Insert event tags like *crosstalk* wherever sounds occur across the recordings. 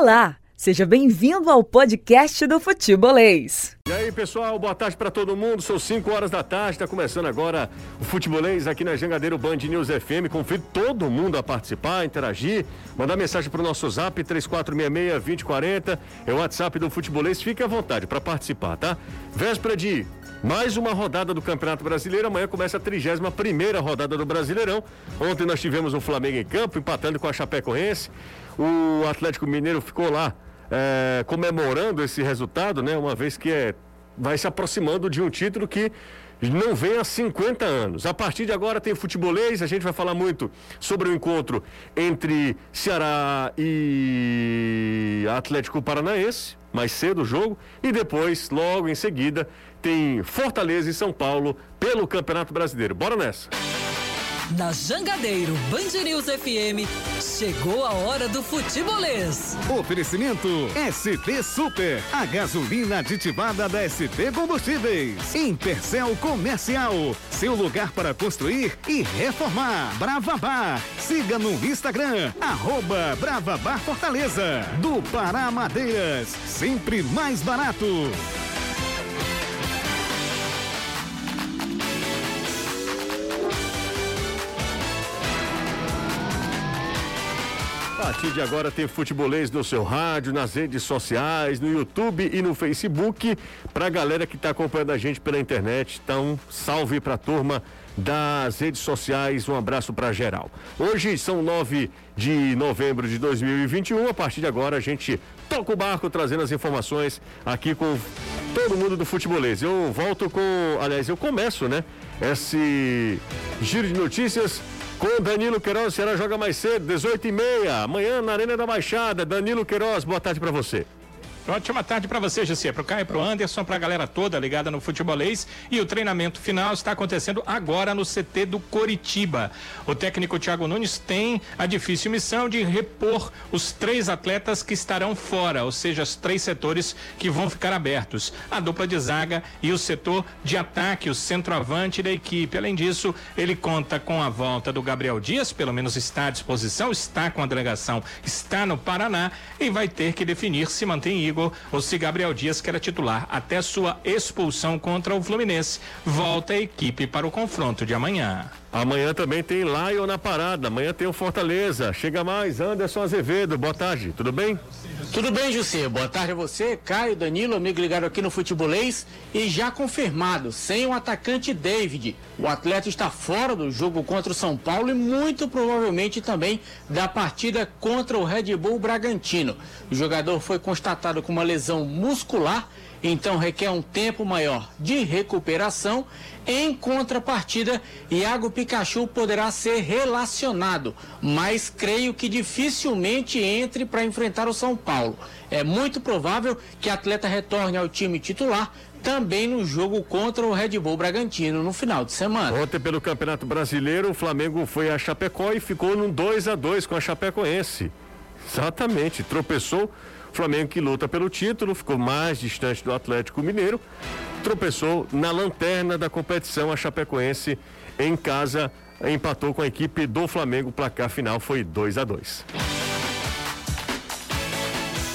Olá, seja bem-vindo ao podcast do Futebolês. E aí, pessoal, boa tarde para todo mundo. São 5 horas da tarde, está começando agora o Futebolês aqui na Jangadeiro Band News FM. Convido todo mundo a participar, interagir, mandar mensagem para o nosso zap 3466-2040. É o WhatsApp do Futebolês. Fique à vontade para participar, tá? Véspera de mais uma rodada do Campeonato Brasileiro. Amanhã começa a 31 primeira rodada do Brasileirão. Ontem nós tivemos o Flamengo em campo, empatando com a Chapecoense. O Atlético Mineiro ficou lá é, comemorando esse resultado, né? Uma vez que é, vai se aproximando de um título que não vem há 50 anos. A partir de agora tem futebolês, a gente vai falar muito sobre o encontro entre Ceará e Atlético Paranaense, mais cedo o jogo, e depois, logo em seguida, tem Fortaleza e São Paulo pelo Campeonato Brasileiro. Bora nessa! Na Jangadeiro Band News FM, chegou a hora do futebolês. Oferecimento ST Super, a gasolina aditivada da ST Combustíveis. Intercel Comercial, seu lugar para construir e reformar. Brava Bar, siga no Instagram, arroba Fortaleza. Do Pará Madeiras, sempre mais barato. A partir de agora tem futebolês no seu rádio, nas redes sociais, no YouTube e no Facebook. Para a galera que está acompanhando a gente pela internet, então salve para a turma das redes sociais, um abraço para geral. Hoje são 9 de novembro de 2021. A partir de agora a gente toca o barco trazendo as informações aqui com todo mundo do futebolês. Eu volto com, aliás, eu começo, né? Esse giro de notícias com Danilo Queiroz. O Ceará joga mais cedo, 18 e meia. Amanhã na Arena da Baixada. Danilo Queiroz, boa tarde para você. Ótima tarde para você, José, para o Caio, para o Anderson, para a galera toda ligada no futebolês. E o treinamento final está acontecendo agora no CT do Coritiba. O técnico Thiago Nunes tem a difícil missão de repor os três atletas que estarão fora, ou seja, os três setores que vão ficar abertos: a dupla de zaga e o setor de ataque, o centroavante da equipe. Além disso, ele conta com a volta do Gabriel Dias, pelo menos está à disposição, está com a delegação, está no Paraná e vai ter que definir se mantém Igor ou se Gabriel Dias, que era titular até sua expulsão contra o Fluminense, volta a equipe para o confronto de amanhã. Amanhã também tem Lion na parada. Amanhã tem o Fortaleza. Chega mais, Anderson Azevedo. Boa tarde, tudo bem? Tudo bem, José. Boa tarde a você, Caio, Danilo, amigo ligado aqui no Futebolês. E já confirmado, sem o atacante David. O atleta está fora do jogo contra o São Paulo e muito provavelmente também da partida contra o Red Bull Bragantino. O jogador foi constatado com uma lesão muscular então requer um tempo maior de recuperação. Em contrapartida, Iago Pikachu poderá ser relacionado, mas creio que dificilmente entre para enfrentar o São Paulo. É muito provável que atleta retorne ao time titular também no jogo contra o Red Bull Bragantino no final de semana. Ontem pelo Campeonato Brasileiro, o Flamengo foi a Chapecó e ficou num 2 a 2 com a Chapecoense. Exatamente, tropeçou Flamengo que luta pelo título, ficou mais distante do Atlético Mineiro, tropeçou na lanterna da competição, a Chapecoense em casa empatou com a equipe do Flamengo, o placar final foi 2 a 2.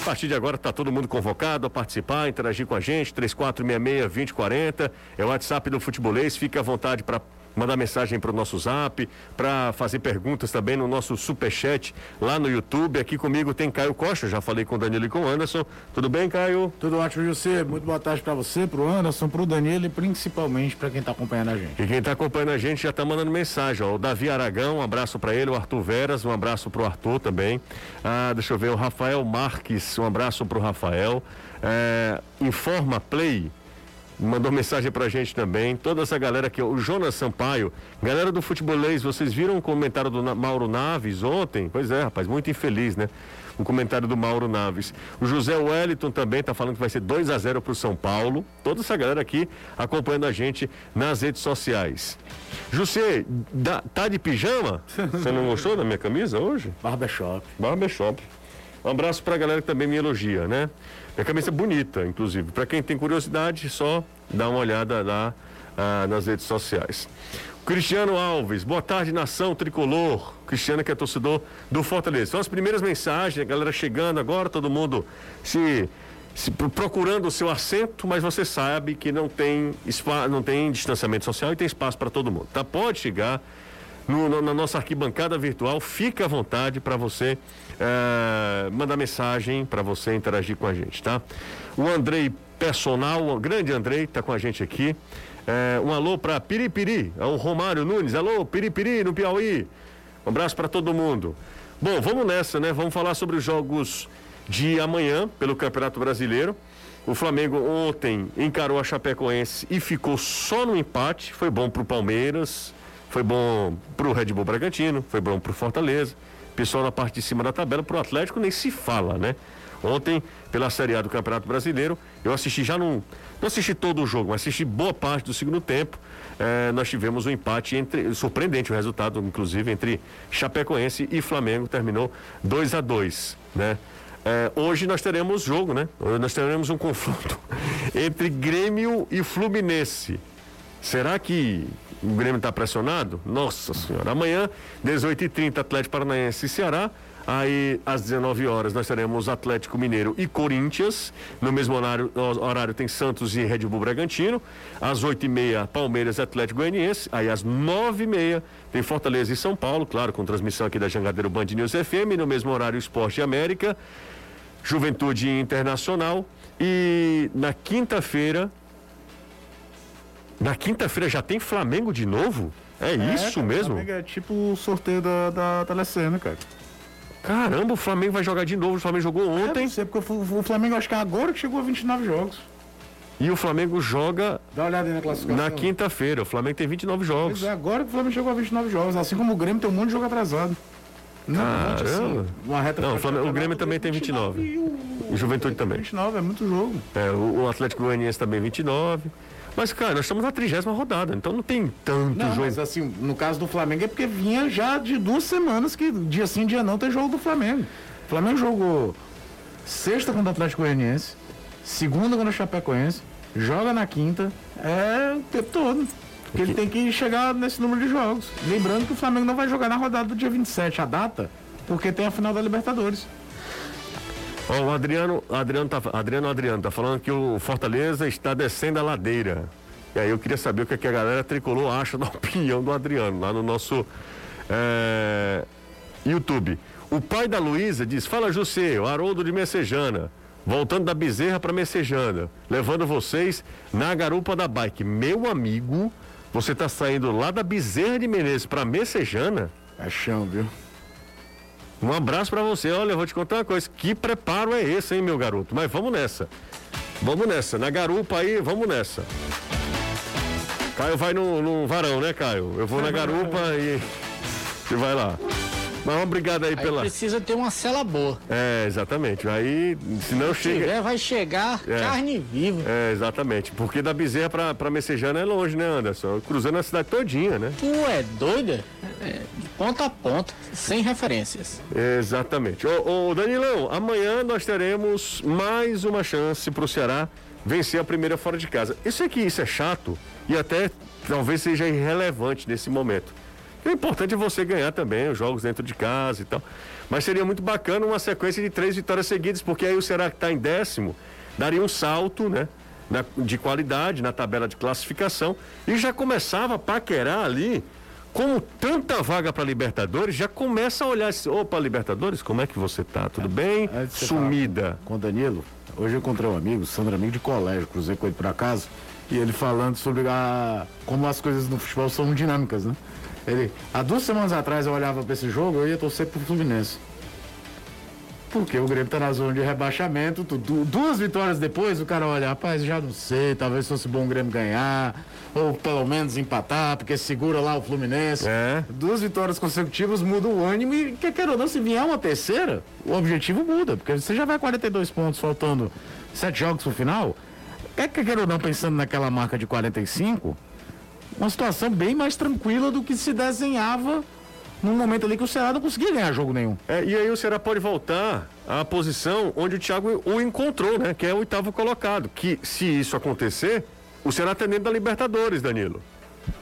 A partir de agora está todo mundo convocado a participar, interagir com a gente, 3466-2040, é o WhatsApp do Futebolês, fique à vontade para mandar mensagem para o nosso zap, para fazer perguntas também no nosso superchat lá no YouTube. Aqui comigo tem Caio Costa, já falei com o Danilo e com o Anderson. Tudo bem, Caio? Tudo ótimo, José. Muito boa tarde para você, para o Anderson, para o Danilo e principalmente para quem está acompanhando a gente. E quem está acompanhando a gente já está mandando mensagem. Ó. O Davi Aragão, um abraço para ele. O Arthur Veras, um abraço para o Arthur também. Ah, deixa eu ver, o Rafael Marques, um abraço para o Rafael. É, Informa Play mandou mensagem pra gente também. Toda essa galera aqui, o Jonas Sampaio, galera do futebolês, vocês viram o comentário do Mauro Naves ontem? Pois é, rapaz, muito infeliz, né? Um comentário do Mauro Naves. O José Wellington também está falando que vai ser 2 a 0 para o São Paulo. Toda essa galera aqui acompanhando a gente nas redes sociais. José, tá de pijama? *laughs* Você não gostou da minha camisa hoje? Barbershop. Barbershop. Um abraço para a galera que também me elogia, né? Minha camisa é bonita, inclusive. Para quem tem curiosidade, só dá uma olhada lá ah, nas redes sociais. Cristiano Alves, boa tarde, nação tricolor. Cristiano que é torcedor do Fortaleza. São as primeiras mensagens, a galera chegando agora, todo mundo se, se procurando o seu assento, mas você sabe que não tem, não tem distanciamento social e tem espaço para todo mundo. Tá? Pode chegar no, no, na nossa arquibancada virtual, fica à vontade para você é, mandar mensagem, para você interagir com a gente, tá? O Andrei Personal, o grande Andrei, está com a gente aqui. É, um alô para Piripiri, é o Romário Nunes. Alô, Piripiri, no Piauí. Um abraço para todo mundo. Bom, vamos nessa, né? Vamos falar sobre os jogos de amanhã pelo Campeonato Brasileiro. O Flamengo ontem encarou a Chapecoense e ficou só no empate. Foi bom para o Palmeiras, foi bom para o Red Bull Bragantino, foi bom para o Fortaleza. Pessoal na parte de cima da tabela, para o Atlético nem se fala, né? Ontem, pela Série A do Campeonato Brasileiro, eu assisti já num. Não assisti todo o jogo, mas assisti boa parte do segundo tempo. É, nós tivemos um empate entre. Surpreendente o resultado, inclusive, entre Chapecoense e Flamengo. Terminou 2 a 2 né? É, hoje nós teremos jogo, né? Hoje nós teremos um *laughs* confronto entre Grêmio e Fluminense. Será que o Grêmio está pressionado? Nossa Senhora. Amanhã, 18h30, Atlético Paranaense e Ceará. Aí, às 19 horas, nós teremos Atlético Mineiro e Corinthians. No mesmo horário, horário tem Santos e Red Bull Bragantino. Às 8h30, Palmeiras e Atlético Goianiense. Aí, às 9h30, tem Fortaleza e São Paulo, claro, com transmissão aqui da Jangadeiro Band News FM. No mesmo horário, Esporte América, Juventude Internacional. E na quinta-feira. Na quinta-feira já tem Flamengo de novo? É, é isso cara, mesmo? é tipo o sorteio da, da Telecena, cara. Caramba, o Flamengo vai jogar de novo. O Flamengo jogou é, ontem. É, sei, porque o Flamengo acho que é agora que chegou a 29 jogos. E o Flamengo joga Dá uma olhada aí na classificação. na quinta-feira. O Flamengo tem 29 jogos. Pois é, agora que o Flamengo chegou a 29 jogos. Assim como o Grêmio tem um monte de jogo atrasado. Não, Caramba. Assim, uma reta Não, o, Flamengo, o Grêmio também tem 29. 29 e o, o Juventude também. 29, é muito jogo. É, o, o Atlético Goianiense também 29. Mas, cara, nós estamos na trigésima rodada, então não tem tanto não, jogo. Mas assim, no caso do Flamengo é porque vinha já de duas semanas que dia sim, dia não tem jogo do Flamengo. O Flamengo jogou sexta contra o Atlético Goianiense, segunda contra o Chapecoense, joga na quinta, é o tempo todo. Porque ele tem que chegar nesse número de jogos. Lembrando que o Flamengo não vai jogar na rodada do dia 27, a data, porque tem a final da Libertadores. O Adriano, Adriano, tá, Adriano Adriano tá falando que o Fortaleza está descendo a ladeira. E aí eu queria saber o que, é que a galera tricolor acha da *laughs* opinião do Adriano lá no nosso é, YouTube. O pai da Luísa diz: Fala, José, o Haroldo de Messejana. Voltando da Bezerra para Messejana, levando vocês na garupa da bike. Meu amigo, você está saindo lá da Bezerra de Menezes para Messejana? É chão, viu? Um abraço para você. Olha, eu vou te contar uma coisa. Que preparo é esse, hein, meu garoto? Mas vamos nessa. Vamos nessa. Na garupa aí, vamos nessa. Caio vai no, no varão, né, Caio? Eu vou na garupa e. E vai lá. Mas obrigado aí, aí pela. Precisa ter uma cela boa. É, exatamente. Aí, se não chega. Tiver, vai chegar é. carne viva. É, exatamente. Porque da Bezerra pra, pra Messejana é longe, né, Anderson? Cruzando a cidade todinha, né? Tu é doida? É, de ponta a ponta, sem referências. Exatamente. Ô, Danilão, amanhã nós teremos mais uma chance pro Ceará vencer a primeira fora de casa. Isso aqui, isso é chato e até talvez seja irrelevante nesse momento. O importante é você ganhar também os jogos dentro de casa e tal. Mas seria muito bacana uma sequência de três vitórias seguidas, porque aí o Ceará que está em décimo daria um salto, né? Na, de qualidade na tabela de classificação e já começava a paquerar ali como tanta vaga para Libertadores, já começa a olhar assim, opa, Libertadores, como é que você tá? Tudo bem? Sumida. Com Danilo, hoje eu encontrei um amigo, Sandro, amigo de colégio, cruzei com ele por acaso, e ele falando sobre a, como as coisas no futebol são dinâmicas, né? Ele, há duas semanas atrás eu olhava para esse jogo, eu ia torcer pro Fluminense. Porque o Grêmio tá na zona de rebaixamento, duas vitórias depois, o cara olha, rapaz, já não sei, talvez fosse bom o Grêmio ganhar, ou pelo menos empatar, porque segura lá o Fluminense. É. Duas vitórias consecutivas muda o ânimo e, quer queira ou não, se vier uma terceira, o objetivo muda, porque você já vai 42 pontos, faltando sete jogos pro final. Quer queira ou não, pensando naquela marca de 45, uma situação bem mais tranquila do que se desenhava num momento ali que o Ceará não conseguia ganhar jogo nenhum. É, e aí o Ceará pode voltar à posição onde o Thiago o encontrou, né? Que é o oitavo colocado. Que se isso acontecer, o Ceará está dentro da Libertadores, Danilo.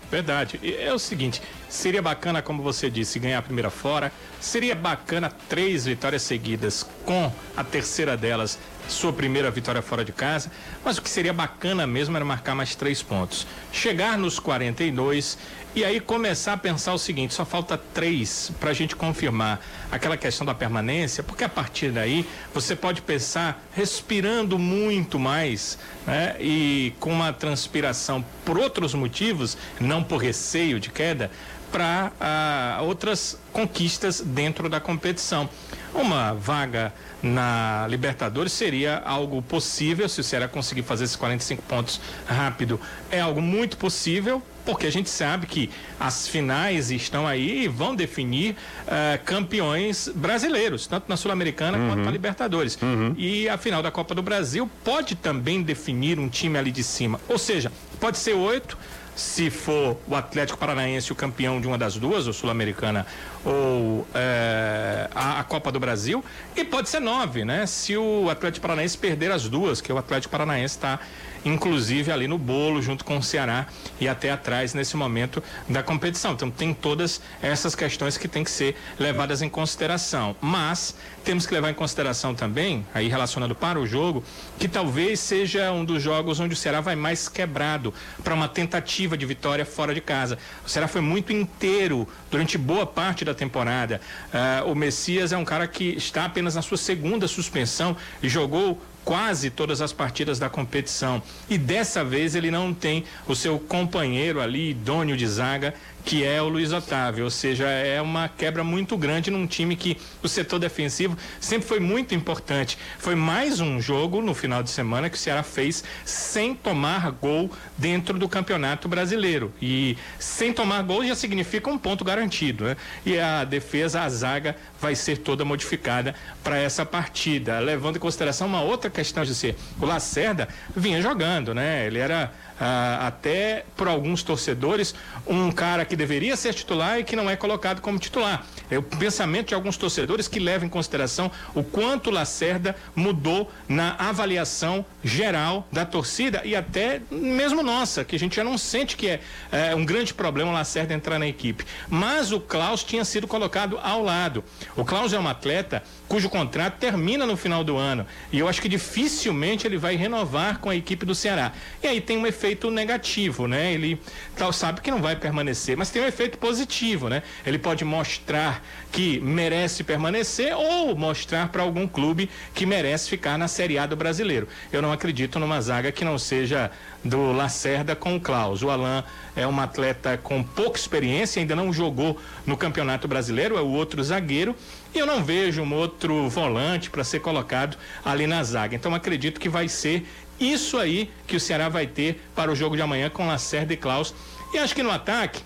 Verdade. É o seguinte, seria bacana, como você disse, ganhar a primeira fora. Seria bacana três vitórias seguidas, com a terceira delas sua primeira vitória fora de casa. Mas o que seria bacana mesmo era marcar mais três pontos. Chegar nos 42 e aí começar a pensar o seguinte: só falta três para a gente confirmar aquela questão da permanência, porque a partir daí você pode pensar respirando muito mais né? e com uma transpiração por outros motivos, não por receio de queda, para ah, outras conquistas dentro da competição. Uma vaga na Libertadores seria algo possível, se o Ceará conseguir fazer esses 45 pontos rápido, é algo muito possível, porque a gente sabe que as finais estão aí e vão definir uh, campeões brasileiros, tanto na Sul-Americana uhum. quanto na Libertadores. Uhum. E a final da Copa do Brasil pode também definir um time ali de cima. Ou seja, pode ser oito, se for o Atlético Paranaense o campeão de uma das duas, ou Sul-Americana ou é, a, a, Copa do Brasil, e pode ser nove, né? Se o Atlético Paranaense perder as duas, que o Atlético Paranaense está inclusive ali no bolo, junto com o Ceará e até atrás nesse momento da competição. Então tem todas essas questões que têm que ser levadas em consideração. Mas temos que levar em consideração também, aí relacionado para o jogo, que talvez seja um dos jogos onde o Ceará vai mais quebrado para uma tentativa de vitória fora de casa. O Ceará foi muito inteiro durante boa parte da temporada. Uh, o Messias é um cara que está apenas na sua segunda suspensão e jogou quase todas as partidas da competição. E dessa vez ele não tem o seu companheiro ali, idôneo de zaga, que é o Luiz Otávio. Ou seja, é uma quebra muito grande num time que o setor defensivo sempre foi muito importante. Foi mais um jogo no final de semana que o Ceará fez sem tomar gol dentro do Campeonato Brasileiro. E sem tomar gol já significa um ponto garantido. Né? E a defesa, a zaga, vai ser toda modificada para essa partida. Levando em consideração uma outra questão de ser o Lacerda vinha jogando, né? Ele era ah, até por alguns torcedores, um cara que deveria ser titular e que não é colocado como titular. É o pensamento de alguns torcedores que levam em consideração o quanto Lacerda mudou na avaliação geral da torcida e até mesmo nossa, que a gente já não sente que é, é um grande problema o Lacerda entrar na equipe. Mas o Klaus tinha sido colocado ao lado. O Klaus é um atleta cujo contrato termina no final do ano e eu acho que dificilmente ele vai renovar com a equipe do Ceará. E aí tem um efeito efeito negativo, né? Ele tal sabe que não vai permanecer, mas tem um efeito positivo, né? Ele pode mostrar que merece permanecer ou mostrar para algum clube que merece ficar na Série A do Brasileiro. Eu não acredito numa zaga que não seja do Lacerda com o Klaus. O Alain é um atleta com pouca experiência, ainda não jogou no Campeonato Brasileiro, é o outro zagueiro. E eu não vejo um outro volante para ser colocado ali na zaga. Então acredito que vai ser isso aí que o Ceará vai ter para o jogo de amanhã com Lacerda e Klaus. E acho que no ataque,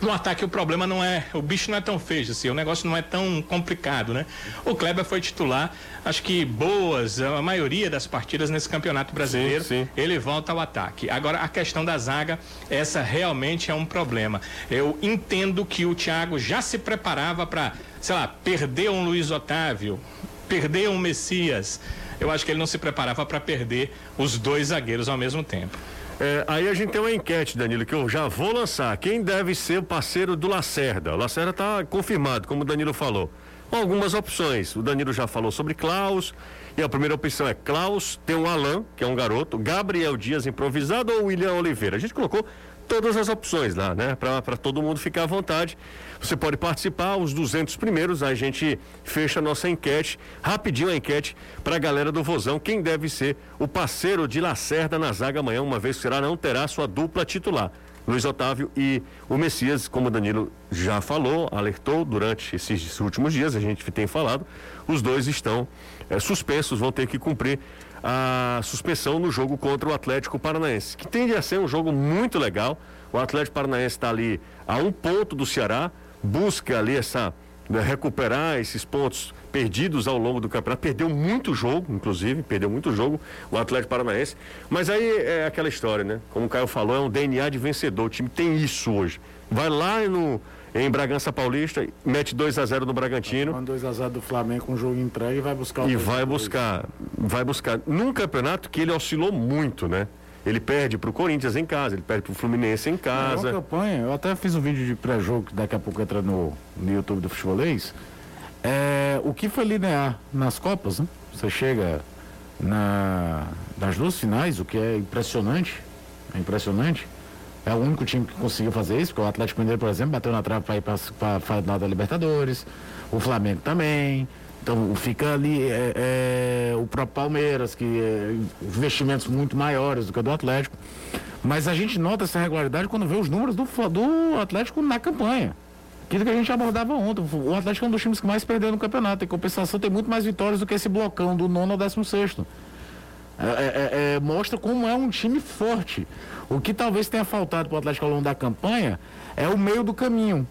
no ataque o problema não é, o bicho não é tão feio assim, o negócio não é tão complicado, né? O Kleber foi titular, acho que boas, a maioria das partidas nesse Campeonato Brasileiro, sim, sim. ele volta ao ataque. Agora a questão da zaga, essa realmente é um problema. Eu entendo que o Thiago já se preparava para, sei lá, perder um Luiz Otávio, perder um Messias, eu acho que ele não se preparava para perder os dois zagueiros ao mesmo tempo. É, aí a gente tem uma enquete, Danilo, que eu já vou lançar. Quem deve ser o parceiro do Lacerda? O Lacerda está confirmado, como o Danilo falou. Com algumas opções. O Danilo já falou sobre Klaus. E a primeira opção é Klaus, tem o Alan, que é um garoto, Gabriel Dias improvisado ou William Oliveira. A gente colocou todas as opções lá, né? Para todo mundo ficar à vontade. Você pode participar, os 200 primeiros, a gente fecha a nossa enquete, rapidinho a enquete para a galera do Vozão, quem deve ser o parceiro de Lacerda na zaga amanhã, uma vez que será não terá sua dupla titular. Luiz Otávio e o Messias, como o Danilo já falou, alertou durante esses últimos dias, a gente tem falado, os dois estão é, suspensos, vão ter que cumprir a suspensão no jogo contra o Atlético Paranaense, que tende a ser um jogo muito legal. O Atlético Paranaense está ali a um ponto do Ceará, busca ali essa né, recuperar esses pontos perdidos ao longo do campeonato. Perdeu muito jogo, inclusive, perdeu muito jogo o Atlético Paranaense. Mas aí é aquela história, né? Como o Caio falou, é um DNA de vencedor. O time tem isso hoje. Vai lá no, em Bragança Paulista, mete 2 a 0 no Bragantino. 2 a 0 do Flamengo com o jogo entregue e vai buscar o E vai buscar, vai buscar num campeonato que ele oscilou muito, né? Ele perde pro Corinthians em casa, ele perde pro Fluminense em É uma casa. campanha, eu até fiz um vídeo de pré-jogo que daqui a pouco entra no, no YouTube do Futebolês. É, o que foi linear nas Copas, né? Você chega na, nas duas finais, o que é impressionante. É impressionante. É o único time que conseguiu fazer isso, porque o Atlético Mineiro, por exemplo, bateu na trave para ir para a final da Libertadores, o Flamengo também. Então fica ali é, é, o próprio Palmeiras, que é, investimentos muito maiores do que o do Atlético. Mas a gente nota essa regularidade quando vê os números do, do Atlético na campanha. Aquilo que a gente abordava ontem. O Atlético é um dos times que mais perdeu no campeonato. Em compensação, tem muito mais vitórias do que esse blocão do nono ao décimo sexto. É, é, é, mostra como é um time forte. O que talvez tenha faltado para o Atlético ao longo da campanha é o meio do caminho.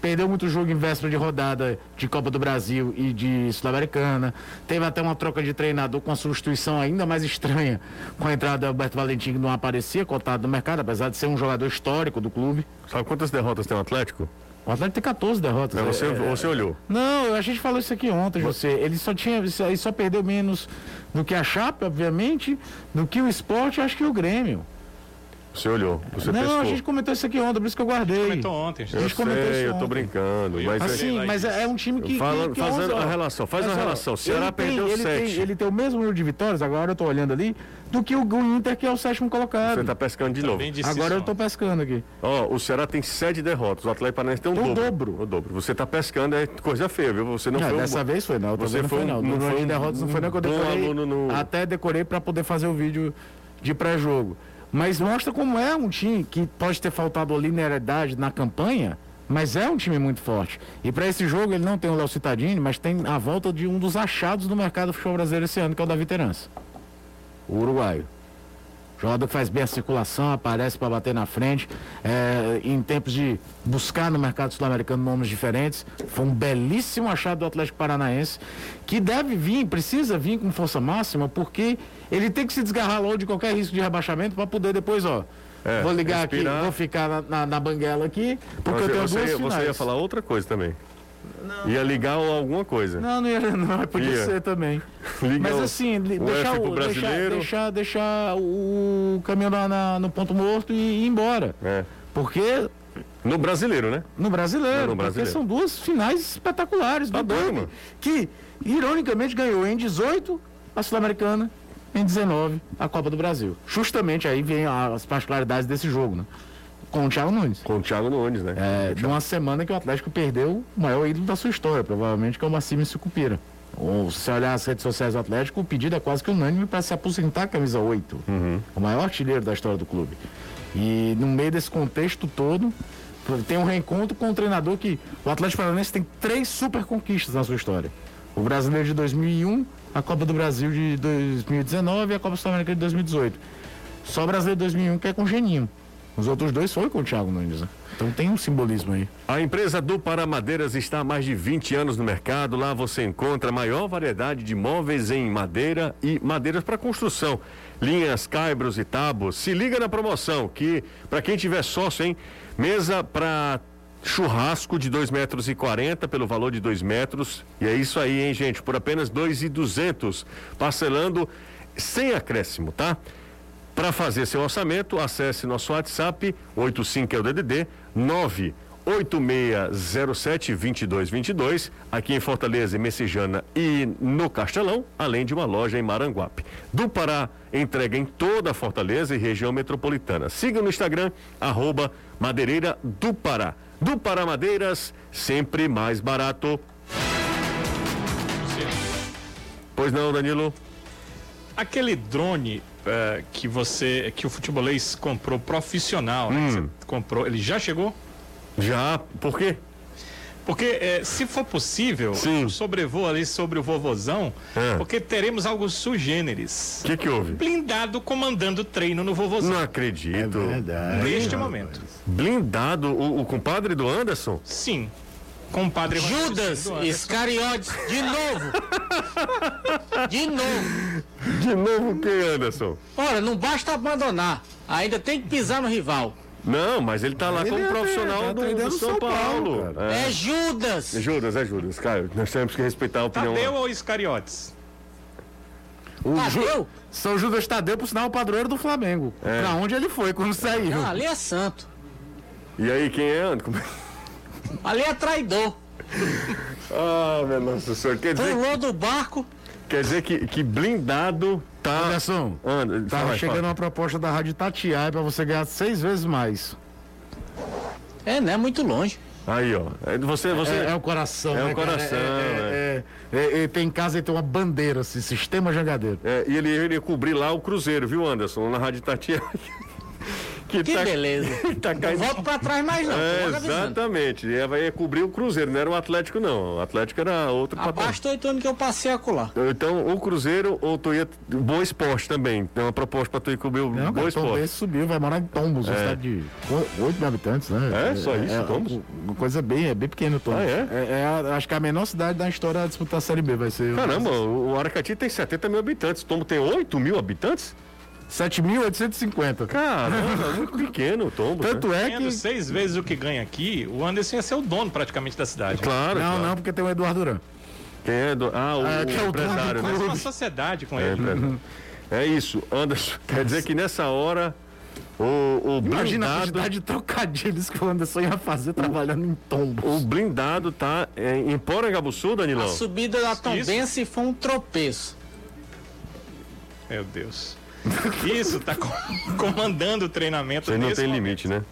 Perdeu muito jogo em véspera de rodada de Copa do Brasil e de Sul-Americana. Teve até uma troca de treinador com uma substituição ainda mais estranha com a entrada do Alberto Valentim, que não aparecia cotado no mercado, apesar de ser um jogador histórico do clube. Sabe quantas derrotas tem o Atlético? O Atlético tem 14 derrotas. Não, você, É, você olhou. não, a gente falou isso aqui ontem, José. Ele só tinha, ele só perdeu menos do que a Chape, obviamente, do que o esporte, acho que o Grêmio. Você olhou. Você não, pescou. a gente comentou isso aqui ontem, por isso que eu guardei. Comentou ontem. A Eu gente comentou isso sei, eu tô ontem. brincando. Mas Assim, é- mas é, é um time que. Fala- que, que fazendo a relação, faz Mas, uma relação. O Ceará tem- perdeu ele sete. Tem, ele tem o mesmo número de vitórias, agora eu tô olhando ali, do que o, o Inter, que é o sétimo colocado. Você tá pescando de novo. Também disse Agora eu tô pescando aqui. Ó, o Ceará tem sete derrotas, o Atlético Paranaense tem um dobro. dobro. O dobro. Você tá pescando, é coisa feia, viu? Você não Ah, foi um dessa bom- vez foi, não. Você não foi um- não. não foi um derrotas não foi, não, que eu decorei. Até decorei para poder fazer o vídeo de pré-jogo. Mas mostra como é um time que pode ter faltado linearidade na campanha, mas é um time muito forte. E para esse jogo ele não tem o Léo Cittadini, mas tem a volta de um dos achados do mercado do futebol brasileiro esse ano, que é o Davi Terança. O uruguaio. Jogador que faz bem a circulação, aparece para bater na frente. é, em tempos de buscar no mercado sul-americano nomes diferentes. Foi um belíssimo achado do Atlético Paranaense, que deve vir, precisa vir com força máxima, porque ele tem que se desgarrar logo de qualquer risco de rebaixamento para poder depois, ó. É, vou ligar respirar. aqui, vou ficar na, na, na banguela aqui, porque Você, eu tenho você, duas finais. você ia falar outra coisa também. Ia ligar alguma coisa. Não, não ia, *laughs* não, podia Ia. ser também. Liga Mas o- assim, o deixar, o, deixar, brasileiro. deixar, deixar o caminhão na- na- no ponto morto e ir embora. É. Porque No brasileiro, né? no brasileiro, Não, no porque brasileiro. são duas finais espetaculares Tá do mano. que ironicamente ganhou em 18 a Sul-Americana, em 19 a Copa do Brasil. Justamente aí vem as particularidades desse jogo, né? Com o Thiago Nunes. Com o Thiago Nunes, né? É, de uma semana que o Atlético perdeu o maior ídolo da sua história, provavelmente, que é o Massimo Sucupira. Ou, se você olhar as redes sociais do Atlético, o pedido é quase que unânime para se aposentar a camisa 8. O maior artilheiro da história do clube. E no meio desse contexto todo, tem um reencontro com um treinador que o Atlético Paranaense tem três super conquistas na sua história. O Brasileiro de 2001, a Copa do Brasil de 2019 e a Copa Sul-Americana de 2018. Só o Brasileiro de 2001 que é com Geninho. Os outros dois foi com o Thiago Nunes. Né? Então tem um simbolismo aí. A empresa do Pará Madeiras está há mais de 20 anos no mercado. Lá você encontra a maior variedade de móveis em madeira e madeiras para construção. Linhas, caibros e tábuas. Se liga na promoção que, para quem tiver sócio, hein? Mesa para churrasco de 2 metros e 40 pelo valor de 2 metros. E é isso aí, hein, gente? Por apenas 2,200. Parcelando sem acréscimo, tá? Para fazer seu orçamento, acesse nosso WhatsApp 85 é o DDD 98607 2222 aqui em Fortaleza, em Messejana e no Castelão, além de uma loja em Maranguape. Do Pará entrega em toda a Fortaleza e região metropolitana. Siga no Instagram arroba Madeireira do Pará. Do Pará Madeiras, sempre mais barato. Pois não, Danilo? Aquele drone eh, que você, que o futebolês comprou profissional, né? Hum. você comprou, ele já chegou? Já, por quê? Porque eh, se for possível, Sim. sobrevoo ali sobre o vovozão, É. porque teremos algo sugêneres. O que que houve? Blindado comandando treino no vovozão. Não acredito. Neste momento. Blindado, o, o compadre do Anderson? Sim. Com o padre Judas. Iscariotes, de novo. *laughs* De novo. De novo o que, Anderson? Ora, não basta abandonar, ainda tem que pisar no rival. Não, mas ele tá lá Ele como é- profissional tá do, do São, São Paulo. Paulo, É. É Judas. Judas, é Judas, Caio. Nós temos que respeitar a opinião. Tadeu ou Iscariotes? O Ju- Tadeu? São Judas Tadeu, por sinal, o padroeiro do Flamengo. É. Pra onde ele foi quando saiu? Ah, ali é santo. E aí, quem é? Como é? Ali é traidor. Ah, meu nosso senhor. Quer dizer, Pulou do barco. quer dizer que, que blindado tá. Anderson, Anda, tava fala, chegando fala. uma proposta da Rádio Tatiai pra você ganhar seis vezes mais. É, não é muito longe. Aí, ó. É, Você, você. É, é o coração, É o né, cara? coração, É, é, é, é, tem em casa e tem uma bandeira, assim, sistema jangadeiro. É, e ele, ele ia cobrir lá o Cruzeiro, viu, Anderson? Na Rádio Tatiana. *laughs* que Que tá, beleza. *laughs* tá Não caindo. volto pra trás mais não. É, exatamente. E vai ia cobrir o Cruzeiro, não era o Atlético, não. O Atlético era outro patamar. Abaixo do oito anos que eu passei acular. Então, o Cruzeiro ou tu ia. Boa Esporte também. Tem uma proposta pra tu ir cobrir o Não, Boa Esporte. Benz subiu, vai morar em Tombos, uma cidade de 8 mil habitantes, né? É, só isso, Tombos? Uma coisa bem, é bem pequeno, Tombos. Ah, é? é a- acho que a menor cidade da história a disputar a Série B vai ser. Caramba, o o Aracati tem 70 mil habitantes. Tombo tem 8 mil habitantes? 7.850. Caramba, *laughs* muito pequeno o Tombo. né? Tanto é Ganhando que. seis vezes o que ganha aqui, o Anderson ia ser o dono praticamente da cidade. Claro. Não, claro. não, porque tem o Eduardo Duran. Quem é do... Ah, o, Ah, que é o empresário, né? Faz uma sociedade com É, ele. empresário. É isso, Anderson. *laughs* Quer dizer que nessa hora o, o Imagina a blindado. quantidade de trocadilhos que o Anderson ia fazer trabalhando em Tombos. O blindado tá é, em Porangabuçu, A Danilão? subida da. Tombense foi um tropeço. Meu Deus. *laughs* Isso tá com- comandando o treinamento Você não tem momento. limite, né?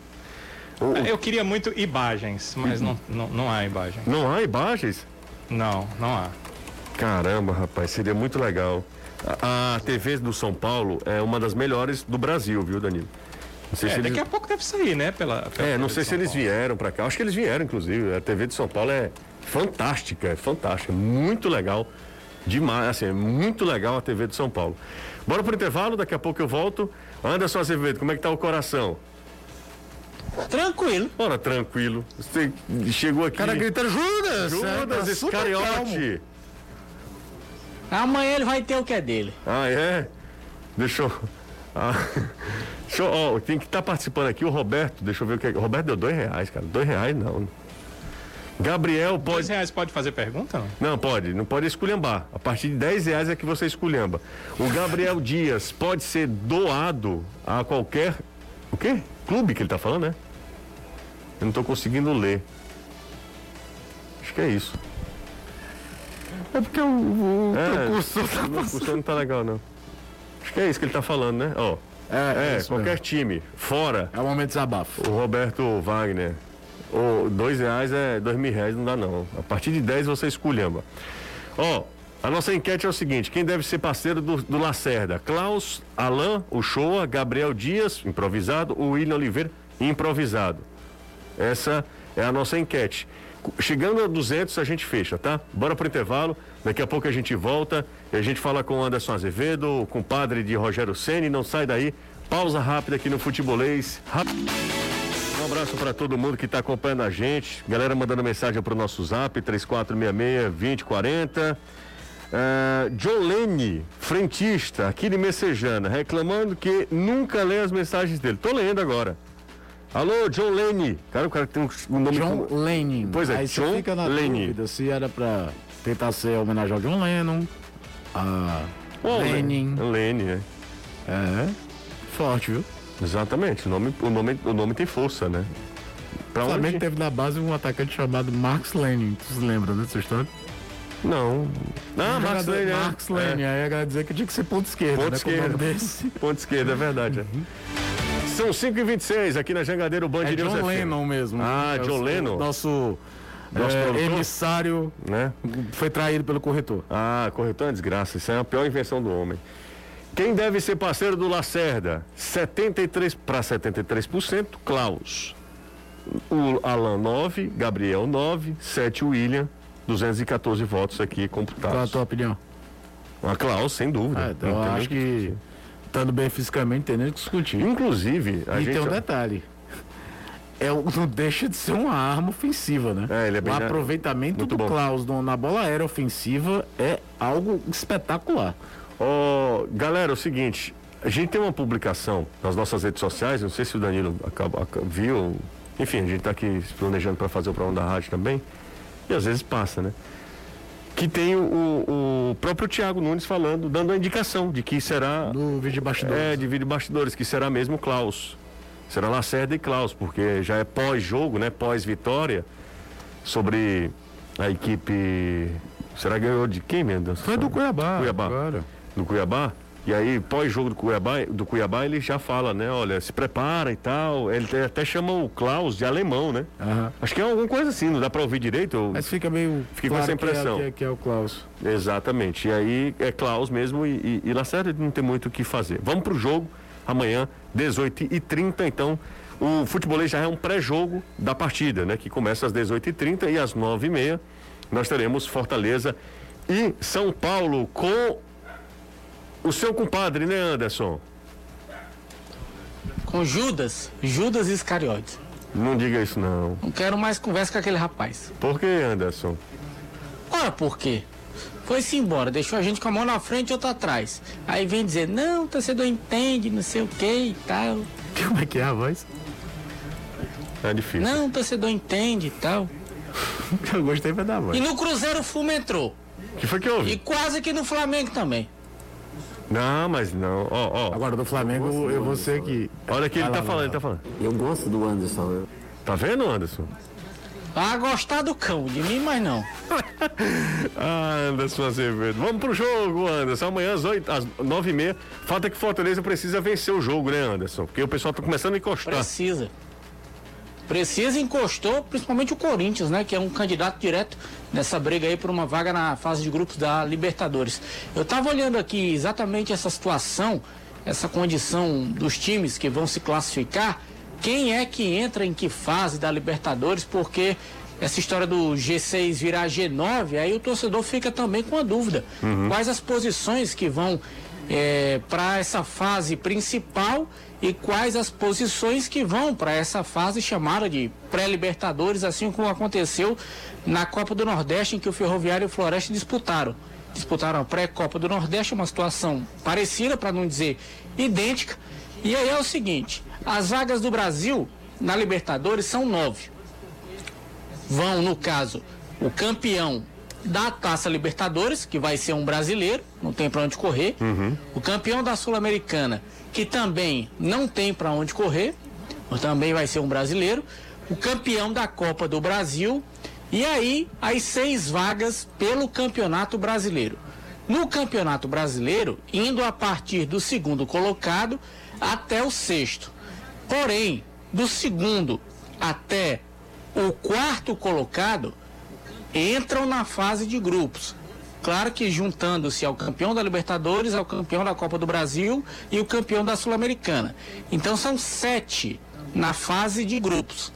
O- Eu queria muito imagens, mas não, não, não há imagem. Não há imagens? Não, não há. Caramba, rapaz, seria muito legal. A, a TV do São Paulo é uma das melhores do Brasil, viu, Danilo? Não sei É, se daqui eles... a pouco deve sair, né? Pela, pela É, não sei se São eles Paulo. vieram pra cá. Acho que eles vieram, inclusive. A TV de São Paulo é fantástica, é fantástica, muito legal. Demais, assim, é muito legal a TV de São Paulo. Bora pro intervalo, daqui a pouco eu volto. Anderson Azevedo, como é que tá o coração? Tranquilo. Ora, tranquilo. Você chegou aqui. O cara grita, Judas! Judas É, super calmo. Iscariote. Amanhã ele vai ter o que é dele. Ah, é? Deixa eu. *laughs* Ah, deixa eu ó, tem que estar participando aqui o Roberto. Deixa eu ver o que é. O Roberto deu dois reais, cara. Dois reais não. Gabriel pode. reais pode fazer pergunta? Não? Não, pode. Não pode esculhambar. A partir de 10 reais é que você esculhamba. O Gabriel Dias pode ser doado a qualquer. O quê? Clube que ele tá falando, né? Eu não tô conseguindo ler. Acho que é isso. É porque o, o É, tá o curso não tá legal, não. Acho que é isso que ele tá falando, né? Ó. É, É, isso qualquer mesmo. time. Fora É o momento de desabafo. o Roberto Wagner. O dois reais é dois mil reais, não dá não. A partir de 10 você esculhamba. Ó, a nossa enquete é o seguinte: quem deve ser parceiro do, do Lacerda? Klaus, Alain, Uchoa, Gabriel Dias, improvisado, o William Oliveira, improvisado. Essa é a nossa enquete. Chegando a 200 a gente fecha, tá? Bora pro intervalo. Daqui a pouco a gente volta e a gente fala com o Anderson Azevedo, o compadre de Rogério Ceni. Não sai daí. Pausa rápida aqui no Futebolês. Rap- Um abraço para todo mundo que está acompanhando a gente. Galera mandando mensagem para o nosso zap 3466-2040. Uh, Jolene, frentista, aqui de Messejana, reclamando que nunca lê as mensagens dele. Tô lendo agora. Alô, John Lane. Cara, o cara tem um, nome John como- Lennon. Pois é, Aí você John fica na Lennon. dúvida se era pra tentar ser homenagem ao John Lennon, a Ô, Lenin. Lene, né? É, forte, viu? Exatamente. O nome, o, nome, o nome tem força, né? Pra O Flamengo onde? teve na base um atacante chamado Marcos Lenin. Tu se lembra dessa história? Não. Ah, Um Max jogador- Lane, é. Marcos. Aí a galera dizia que tinha que ser ponto esquerdo, Ponto né? o esquerdo. desse. *laughs* Ponto esquerdo, é verdade. é. São 5h26 aqui na Jangadeiro Band É News John FM. Lennon mesmo. Ah, É o- John Lennon? Nosso, Nosso é, emissário Né? foi traído pelo corretor. Ah, corretor é uma desgraça. Isso é a pior invenção do homem. Quem deve ser parceiro do Lacerda? 73 para 73%, Klaus. O Alan 9, Gabriel 9, 7 William, 214 votos aqui Qual a computados. tua opinião? A Klaus, sem dúvida. Ah, então eu acho que, estando bem fisicamente, tem nem que discutir. Inclusive, a e gente. tem um detalhe. É, não deixa de ser uma arma ofensiva, né? É, ele é bem o aproveitamento do bom. Klaus no- na bola aérea ofensiva é algo espetacular. Ó, galera, é o seguinte, a gente tem uma publicação nas nossas redes sociais, não sei se o Danilo acaba, aca- viu, enfim, a gente está aqui se planejando para fazer o programa da rádio também, e às vezes passa, né? que tem o, o próprio Thiago Nunes falando, dando a indicação de que será. Do vídeo de bastidores. É, de vídeo bastidores, que será mesmo Klaus. Será Lacerda e Klaus, porque já é pós-jogo, né? Pós-vitória, sobre a equipe. Será que ganhou de quem, Mendes? Foi do Cuiabá. Cuiabá. Agora. Do Cuiabá? E aí, pós-jogo do Cuiabá, do Cuiabá, ele já fala, né? Olha, se prepara e tal. Ele até- chama o Klaus de alemão, né? Aham. Acho que é alguma coisa assim, não dá pra ouvir direito? eu- Mas fica meio. Fiquei com claro essa que é- impressão. Que é, que é o Klaus. Exatamente. E aí é Klaus mesmo e, e, e Lacerda não tem muito o que fazer. Vamos pro jogo amanhã, 18h30. Então, o futebolês já é um pré-jogo da partida, né? Que começa às 18h30 e às 9h30 nós teremos Fortaleza e São Paulo com o seu compadre, né, Anderson? Com Judas, Judas Iscariotes. Não diga isso não. Não quero mais conversa com aquele rapaz. Por que, Anderson? Ora, por quê? Foi-se embora, deixou a gente com a mão na frente e outra atrás. Aí vem dizer, não, o torcedor entende, não sei o que e tal. Como é que é a voz? É difícil. Não, o torcedor entende e tal. *laughs* Eu gostei pra dar voz. E no Cruzeiro o Fumo entrou. Que foi que E houve? quase que no Flamengo também. Não, mas não. Ó, ó. Agora do Flamengo, eu vou ser que. Olha que ele Vai tá lá, falando, ele tá falando. Eu gosto do Anderson. Eu... Tá vendo, Anderson? Vai gostar do cão, de mim, mas não. *laughs* Ah, Anderson Azevedo. Vamos pro jogo, Anderson. Amanhã às, 8, às 9 e meia. Falta que Fortaleza precisa vencer o jogo, né, Anderson? Porque o pessoal tá começando a encostar. Precisa. Precisa encostou, principalmente o Corinthians, né? Que é um candidato direto nessa briga aí por uma vaga na fase de grupos da Libertadores. Eu tava olhando aqui exatamente essa situação, essa condição dos times que vão se classificar. Quem é que entra em que fase da Libertadores? Porque essa história do G6 virar G9, aí o torcedor fica também com a dúvida. Quais as posições que vão para essa fase principal e quais as posições que vão para essa fase chamada de pré-libertadores, assim como aconteceu na Copa do Nordeste, em que o Ferroviário e o Floresta disputaram. Disputaram a pré-Copa do Nordeste, uma situação parecida, para não dizer idêntica. E aí é o seguinte: as vagas do Brasil na Libertadores são nove. Vão, no caso, o campeão da Taça Libertadores, que vai ser um brasileiro, não tem para onde correr. O campeão da Sul-Americana, que também não tem para onde correr, também vai ser um brasileiro. O campeão da Copa do Brasil. E aí, as seis vagas pelo Campeonato Brasileiro. No Campeonato Brasileiro, indo a partir do segundo colocado até o sexto. Porém, do segundo até o quarto colocado entram na fase de grupos. Claro que juntando-se ao campeão da Libertadores, ao campeão da Copa do Brasil e o campeão da Sul-Americana. Então são sete na fase de grupos.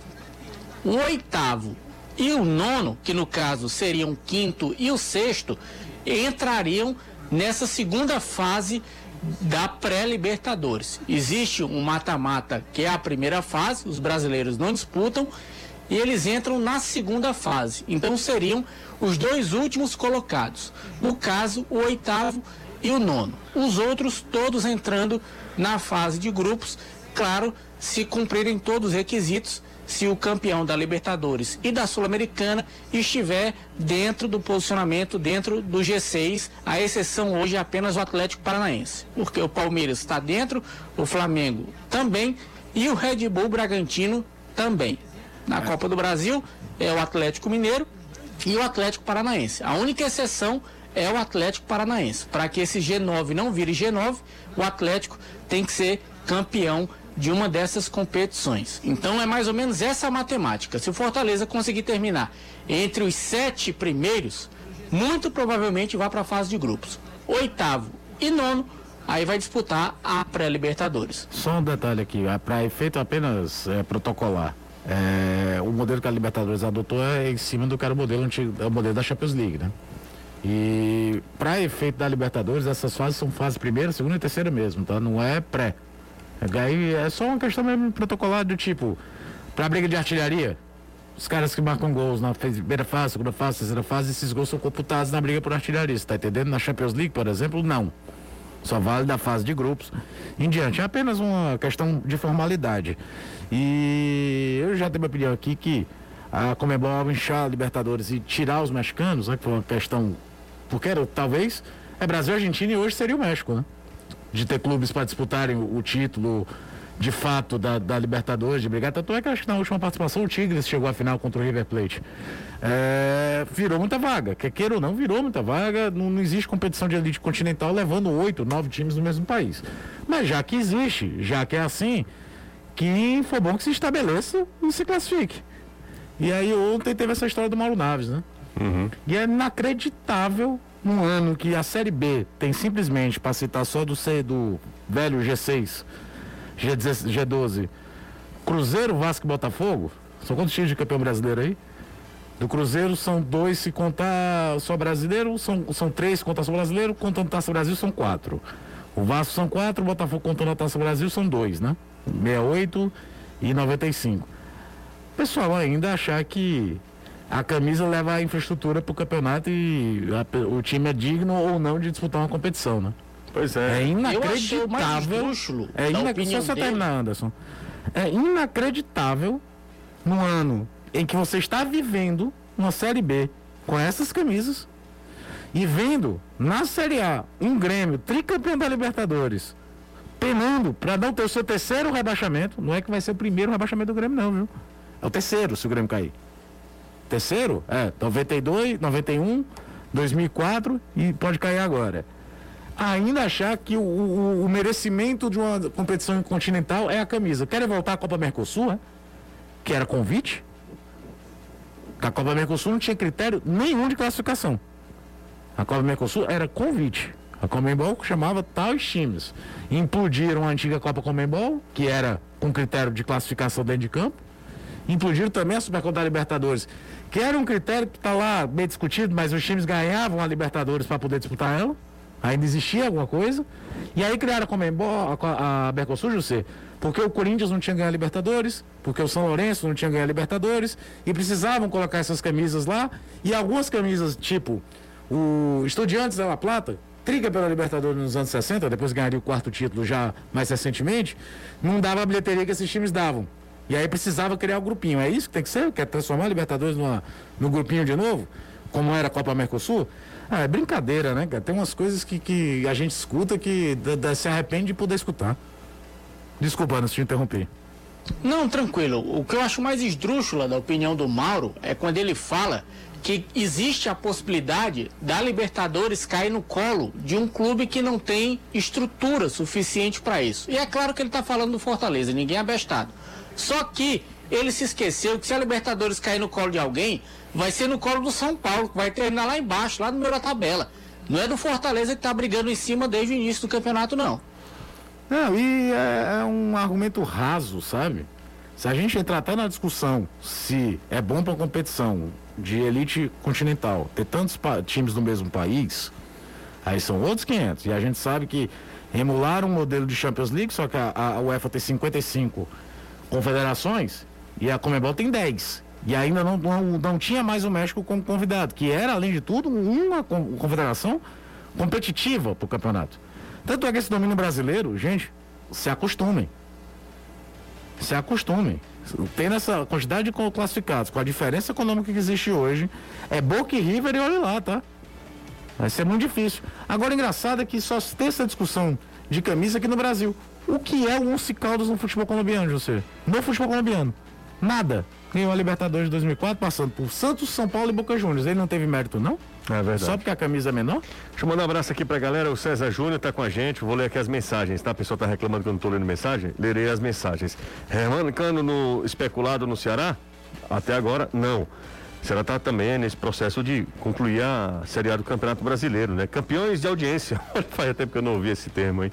O oitavo e o nono, que no caso seriam o quinto e o sexto, entrariam nessa segunda fase da pré-Libertadores. Existe um mata-mata que é a primeira fase, os brasileiros não disputam, e eles entram na segunda fase. Então seriam os dois últimos colocados. No caso, o oitavo e o nono. Os outros todos entrando na fase de grupos, claro, se cumprirem todos os requisitos, se o campeão da Libertadores e da Sul-Americana estiver dentro do posicionamento, dentro do G6, a exceção hoje é apenas o Atlético Paranaense, porque o Palmeiras está dentro, o Flamengo também e o Red Bull Bragantino também. Na Copa do Brasil é o Atlético Mineiro e o Atlético Paranaense. A única exceção é o Atlético Paranaense. Para que esse G9 não vire G9, o Atlético tem que ser campeão de uma dessas competições. Então é mais ou menos essa matemática. Se o Fortaleza conseguir terminar entre os sete primeiros, muito provavelmente vai para a fase de grupos. Oitavo e nono, aí vai disputar a pré-Libertadores. Só um detalhe aqui, para efeito apenas é, protocolar. É, o modelo que a Libertadores adotou é em cima do que era o modelo antigo, é o modelo da Champions League, né? E para efeito da Libertadores, essas fases são fase primeira, segunda e terceira mesmo, tá? Não é pré. Aí é só uma questão mesmo protocolar do tipo, para briga de artilharia, os caras que marcam gols na primeira fase, segunda fase, terceira fase, esses gols são computados na briga por artilharia, tá entendendo? Na Champions League, por exemplo, não. Só vale da fase de grupos em diante. É apenas uma questão de formalidade. E eu já tenho minha opinião aqui que a Comebol inchar a Libertadores e tirar os mexicanos, né, que foi uma questão Porque era, talvez é Brasil Argentina e hoje seria o México, né? De ter clubes para disputarem o, o título de fato da, da Libertadores, de brigar. Tanto é que acho que na última participação o Tigres chegou à final contra o River Plate. É, virou muita vaga. Quer queira ou não, virou muita vaga. Não, não existe competição de elite continental levando oito, nove times no mesmo país. Mas já que existe, já que é assim, que foi bom que se estabeleça e se classifique. E aí ontem teve essa história do Mauro Naves, né? E é inacreditável num ano que a Série B tem simplesmente, para citar só do, C, do velho G6, G10 G12, Cruzeiro, Vasco e Botafogo. São quantos times de campeão brasileiro aí? Do Cruzeiro são dois, se contar só brasileiro, são, são três se contar só brasileiro, contando Taça Brasil são quatro. O Vasco são quatro, o Botafogo contando a Taça Brasil são dois, né? 68 e 95. Pessoal ainda achar que a camisa leva a infraestrutura para o campeonato e a- o time é digno ou não de disputar uma competição, né? Pois É é. O inacreditável. É da ina... opinião Só terminar, Anderson. É inacreditável no ano em que você está vivendo uma Série B com essas camisas e vendo na Série A um Grêmio tricampeão da Libertadores penando para não ter o seu terceiro rebaixamento. Não é que vai ser o primeiro rebaixamento do Grêmio, não, viu? É o terceiro se o Grêmio cair. Terceiro? É, 92, 91, 2004 e pode cair agora ainda achar que o, o- o merecimento de uma competição continental é a camisa. Querem voltar à Copa Mercosul, é? que era convite? A Copa Mercosul não tinha critério nenhum de classificação. A Copa Mercosul era convite. A Comembol chamava tais times. Implodiram a antiga Copa Comembol, que era com critério de classificação dentro de campo. Implodiram também a Supercopa da Libertadores, que era um critério que está lá bem discutido, mas os times ganhavam a Libertadores para poder disputar ela. Ainda existia alguma coisa. E aí criaram a Comembol, a, a Mercosul, José, porque o Corinthians não tinha ganho a Libertadores, porque o São Lourenço não tinha ganho a Libertadores, e precisavam colocar essas camisas lá. E algumas camisas, tipo o Estudiantes da La Plata, triga pela Libertadores nos anos 60, depois ganharia o quarto título já mais recentemente, não dava a bilheteria que esses times davam. E aí precisava criar o grupinho. É isso que tem que ser? Quer transformar a Libertadores numa, no grupinho de novo? Como era a Copa Mercosul? Ah, é brincadeira, né? Tem umas coisas que, que a gente escuta que da- da- se arrepende de poder escutar. Desculpa, se te interromper. Não, tranquilo. O que eu acho mais esdrúxula da opinião do Mauro é quando ele fala que existe a possibilidade da Libertadores cair no colo de um clube que não tem estrutura suficiente para isso. E é claro que ele está falando do Fortaleza, ninguém é abestado. Só que ele se esqueceu que se a Libertadores cair no colo de alguém, vai ser no colo do São Paulo, que vai terminar lá embaixo, lá no meio da tabela. Não é do Fortaleza que está brigando em cima desde o início do campeonato, não. Não, e é, é um argumento raso, sabe? Se a gente entrar até na discussão se é bom para competição de elite continental ter tantos times no mesmo país, aí são outros 500. E a gente sabe que emular um modelo de Champions League, só que a, a UEFA tem 55 confederações e a Comebol tem 10. E ainda não, não, não tinha mais o México como convidado, que era, além de tudo, uma con- confederação competitiva para o campeonato. Tanto é que esse domínio brasileiro, gente, se acostumem. Se acostumem. Tendo essa quantidade de classificados, com a diferença econômica que existe hoje, é Boca e River e olha lá, tá? Vai ser muito difícil. Agora, engraçado é que só tem essa discussão de camisa aqui no Brasil. O que é o Once Caldas no futebol colombiano, José? No futebol colombiano. Nada. Ganhou a Libertadores de 2004, passando por Santos, São Paulo e Boca Juniors. Ele não teve mérito, não? É verdade. Só porque a camisa é menor? Deixa eu mandar um abraço aqui pra galera. O César Júnior tá com a gente. Vou ler aqui as mensagens, tá? A pessoa tá reclamando que eu não tô lendo mensagem. Lerei as mensagens. Hermano Cano no especulado no Ceará? Até agora, não. O Ceará tá também nesse processo de concluir a Série A do Campeonato Brasileiro, né? Campeões de audiência. *laughs* Faz tempo que eu não ouvi esse termo aí.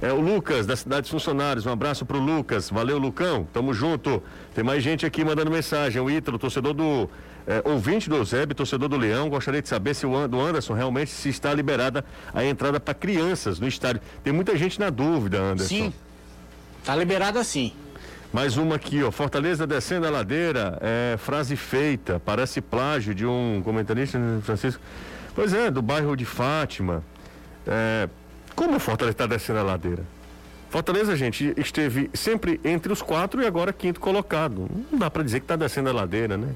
É o Lucas, da Cidade dos Funcionários. Um abraço pro Lucas. Valeu, Lucão. Tamo junto. Tem mais gente aqui mandando mensagem. O Ítalo, torcedor do. É, ouvinte do Eusébio, torcedor do Leão. Gostaria de saber se o do Anderson realmente se está liberada a entrada para crianças no estádio. Tem muita gente na dúvida, Anderson. Sim. Tá liberado assim. Mais uma aqui, ó. Fortaleza descendo a ladeira, é, frase feita, parece plágio de um comentarista, né, Francisco. Pois é, do bairro de Fátima. É, como o Fortaleza está descendo a ladeira? Fortaleza, gente, esteve sempre entre os quatro e agora quinto colocado. Não dá para dizer que está descendo a ladeira, né?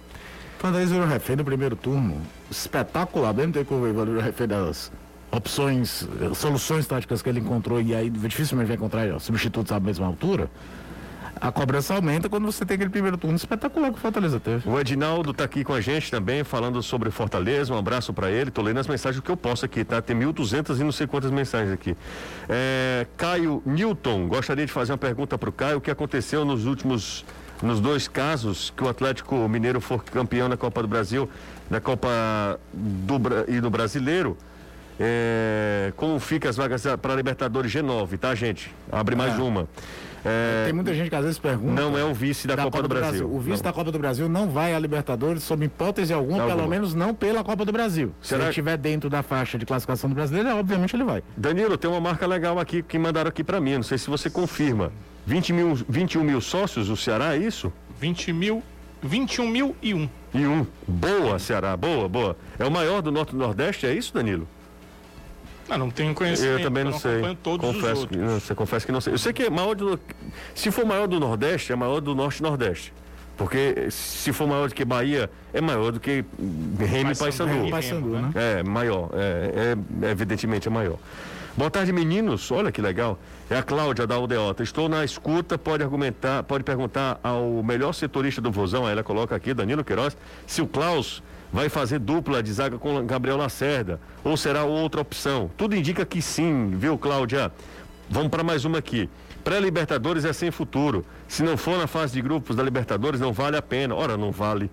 Fortaleza virou refém no primeiro turno. Espetacular, mesmo tempo que o refém das opções, eh, soluções táticas que ele encontrou e aí dificilmente vai encontrar substitutos à mesma altura. A cobrança aumenta quando você tem aquele primeiro turno espetacular que o Fortaleza teve. O Edinaldo tá aqui com a gente também, falando sobre Fortaleza. Um abraço para ele. Tô lendo as mensagens que eu posso aqui, tá? Tem 1.200 e não sei quantas mensagens aqui. É, Caio Newton, gostaria de fazer uma pergunta para o Caio. O que aconteceu nos últimos, nos dois casos que o Atlético Mineiro for campeão da Copa do Brasil, da Copa do, e do Brasileiro? É, como fica as vagas para Libertadores G9, tá, gente? Abre mais É. uma. É, Tem muita gente que às vezes pergunta. não é o vice da, Copa, do Brasil. O vice Não. da Copa do Brasil não vai à Libertadores sob hipótese alguma, Alguma. pelo menos não pela Copa do Brasil. Se Será- ele estiver dentro da faixa de classificação do brasileiro, obviamente ele vai. Danilo, tem uma marca legal aqui que mandaram aqui para mim. Não sei se você confirma. 20 mil, 21 mil sócios o Ceará, é isso? 20 mil, 21 mil e um. E um. Boa, Ceará, boa, boa. É o maior do Norte e Nordeste, é isso, Danilo? Ah, não tenho conhecimento. Eu também não, sei. acompanho todos confesso os que, não, você confessa que não sei. Eu sei que é maior do. Se for maior do Nordeste, é maior do Norte e Nordeste. Porque se for maior do que Bahia, é maior do que Remy e. Paysandu, né? É, maior. É, é- evidentemente é maior. Boa tarde, meninos. Olha que legal. É a Cláudia da Aldeota. Estou na escuta, pode argumentar, pode perguntar ao melhor setorista do Vozão, ela coloca aqui, Danilo Queiroz, se o Klaus vai fazer dupla de zaga com Gabriel Lacerda ou será outra opção. Tudo indica que sim, viu, Cláudia? Vamos para mais uma aqui. Pré-Libertadores é sem futuro. Se não for na fase de grupos da Libertadores, não vale a pena. Ora, não vale.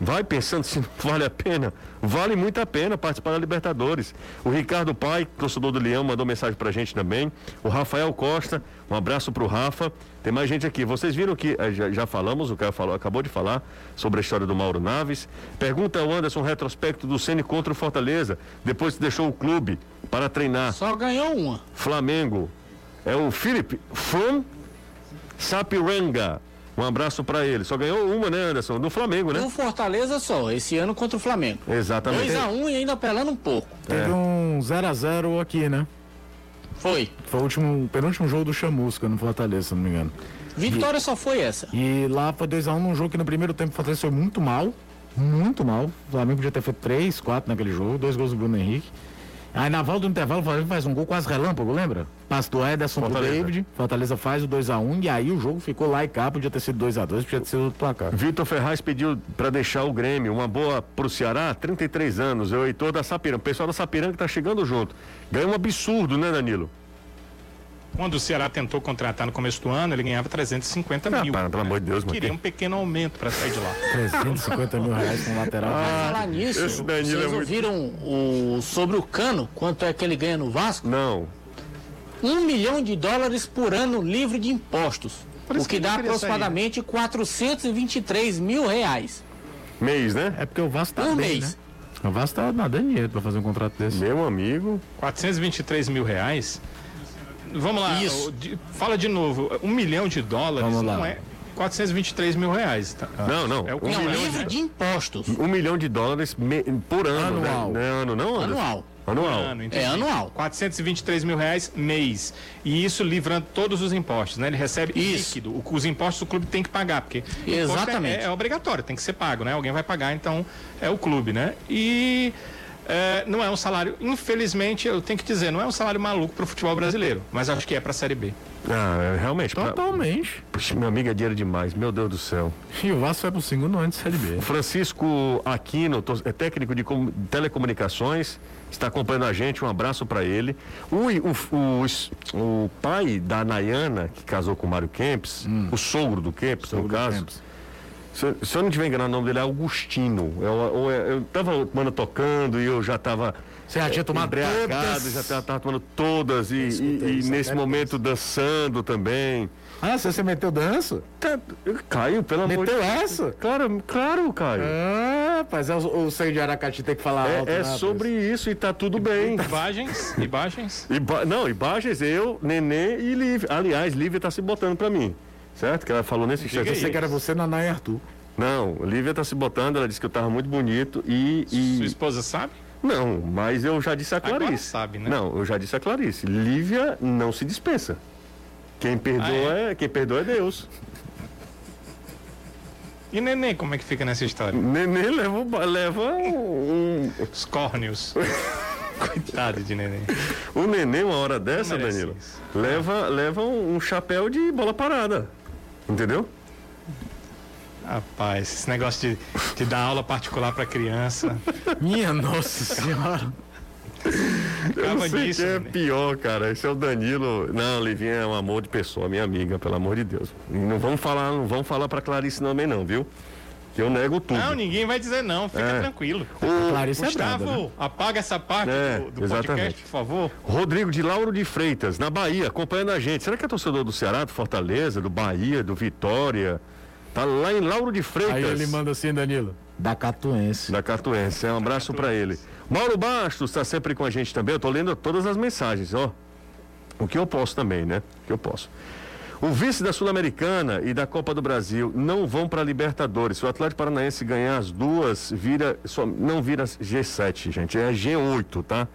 Vai pensando se *laughs* vale a pena. Vale muito a pena participar da Libertadores. O Ricardo Pai, torcedor do Leão, mandou mensagem pra gente também. O Rafael Costa, um abraço pro Rafa. Tem mais gente aqui. Vocês viram que eh, já, já falamos, o cara falou, acabou de falar sobre a história do Mauro Naves. Pergunta ao Anderson retrospecto do Ceni contra o Fortaleza, depois que deixou o clube para treinar. Só ganhou uma. Flamengo. É o Felipe from Sapiranga. Um abraço para ele. Só ganhou uma, né, Anderson? Do Flamengo, né? No Fortaleza só, esse ano contra o Flamengo. Exatamente. 2x1 e ainda apelando um pouco. Teve um 0x0 aqui, né? Foi. Foi o último, o penúltimo jogo do Chamusca no Fortaleza, se não me engano. Vitória só foi essa. E lá foi 2x1 num jogo que no primeiro tempo o Fortaleza foi muito mal. Muito mal. O Flamengo podia ter feito 3, 4 naquele jogo, dois gols do Bruno Henrique. Aí na volta do intervalo o Flamengo faz um gol quase relâmpago, lembra? Passe do Ederson pro Fortaleza. David. Fortaleza faz o 2x1 e aí o jogo ficou lá e cá, podia ter sido 2x2, podia ter sido outro placar. Vitor Ferraz pediu para deixar o Grêmio. Uma boa pro Ceará, 33 anos. É o Heitor da Sapiranga. O pessoal da Sapiranga tá chegando junto. Ganhou um absurdo, né, Danilo? Quando o Ceará tentou contratar no começo do ano, ele ganhava 350 Ah, mil. para, pelo amor de Deus, Queria um mano. pequeno aumento para sair de lá. 350 mil reais com lateral. Falar nisso, esse Danilo vocês é muito- ouviram o, sobre o Cano, quanto é que ele ganha no Vasco? Não. Um milhão de dólares por ano livre de impostos. Por O que que dá queria aproximadamente 423 mil reais. Mês, né? É porque o Vasco tá Um bem, mês. né? O Vasco tá nadando dinheiro pra fazer um contrato desse. Meu amigo. 423 mil reais. Vamos lá, Isso. de- fala de novo. Um milhão de dólares Vamos lá. não é 423 mil reais. tá? Não, não. É o Um Não, milhão livre de impostos. Um milhão de dólares me- por ano, Anual. né? Não é ano, não, Anderson? Anual. Anual. Ano. É anual. 423 mil reais mês. E isso livrando todos os impostos, né? Ele recebe Isso. líquido. O- Os impostos o clube tem que pagar, porque imposto Exatamente. É, é obrigatório, tem que ser pago, né? Alguém vai pagar, então é o clube, né? E é, não é um salário, infelizmente, eu tenho que dizer, não é um salário maluco para o futebol brasileiro, mas acho que é para a Série B. Ah, é, realmente. pra- Totalmente. Puxa, meu amigo é dinheiro demais, meu Deus do céu. E o Vasco vai pro segundo ano de Série B. Francisco Aquino, é técnico de com- telecomunicações, está acompanhando a gente, um abraço para ele. O, o, o, o pai da Nayana, que casou com o Mário Kempis, o sogro do Kempis, no Hum. Sogro caso. Kempis. Se, eu- se eu não tiver enganado, o nome dele é Augustino. Eu, eu, eu tava mano, tocando e eu já tava. Você já tinha tomado embriagado, todas? já tava, tava tomando todas e, e- e nesse momento dançando também. Ah, você, você meteu dança? Tá, Caio, pelo amor de Meteu Deus. essa? Claro, claro, Caio. Ah, rapaz, é o, o sangue de Aracati tem que falar alto, É, é né, rapaz? sobre isso e tá tudo bem. Imagens, imagens. Iba, não, Ibagens, eu, Nenê e Lívia. Aliás, Lívia tá se botando pra mim. Certo? Que ela falou nesse instante. aí. Pensei que era você, Naná e Arthur. Não, Lívia tá se botando, ela disse que eu tava muito bonito e. e- Sua esposa sabe? Não, mas eu já disse a Agora Clarice. sabe, né? Não, eu já disse a Clarice. Lívia não se dispensa. Quem perdoa, Ah, é? quem perdoa é Deus. E Nenê, como é que fica nessa história? Nenê leva, leva um, Os córneos. *laughs* Coitado de Nenê. o neném, uma hora dessa, Danilo, isso. leva, leva um, um chapéu de bola parada. Entendeu? Rapaz, esse negócio de, de dar aula particular pra criança. *laughs* Minha nossa senhora. Eu não Acaba sei disso, quem é Nenê. pior, cara. Esse é o Danilo. Não, Livinha é um amor de pessoa, minha amiga, pelo amor de Deus. E não vamos falar, não vamos falar pra Clarice também não, viu? Eu nego tudo. Não, ninguém vai dizer não, fica É. tranquilo. O Clarice é Gustavo, né? apaga essa parte É, do, do exatamente. podcast, por favor. Rodrigo de Lauro de Freitas, na Bahia, acompanhando a gente. Será que é torcedor do Ceará, do Fortaleza, do Bahia, do Vitória? Tá lá em Lauro de Freitas. Aí ele manda assim, Danilo. Da Catuense. Da Catuense. Um abraço pra ele. Mauro Bastos está sempre com a gente também. Eu tô lendo todas as mensagens, ó. O que eu posso também, né? O que eu posso. O vice da Sul-Americana e da Copa do Brasil não vão para Libertadores. Se o Atlético Paranaense ganhar as duas, vira só, não vira G7, gente. É G8, tá?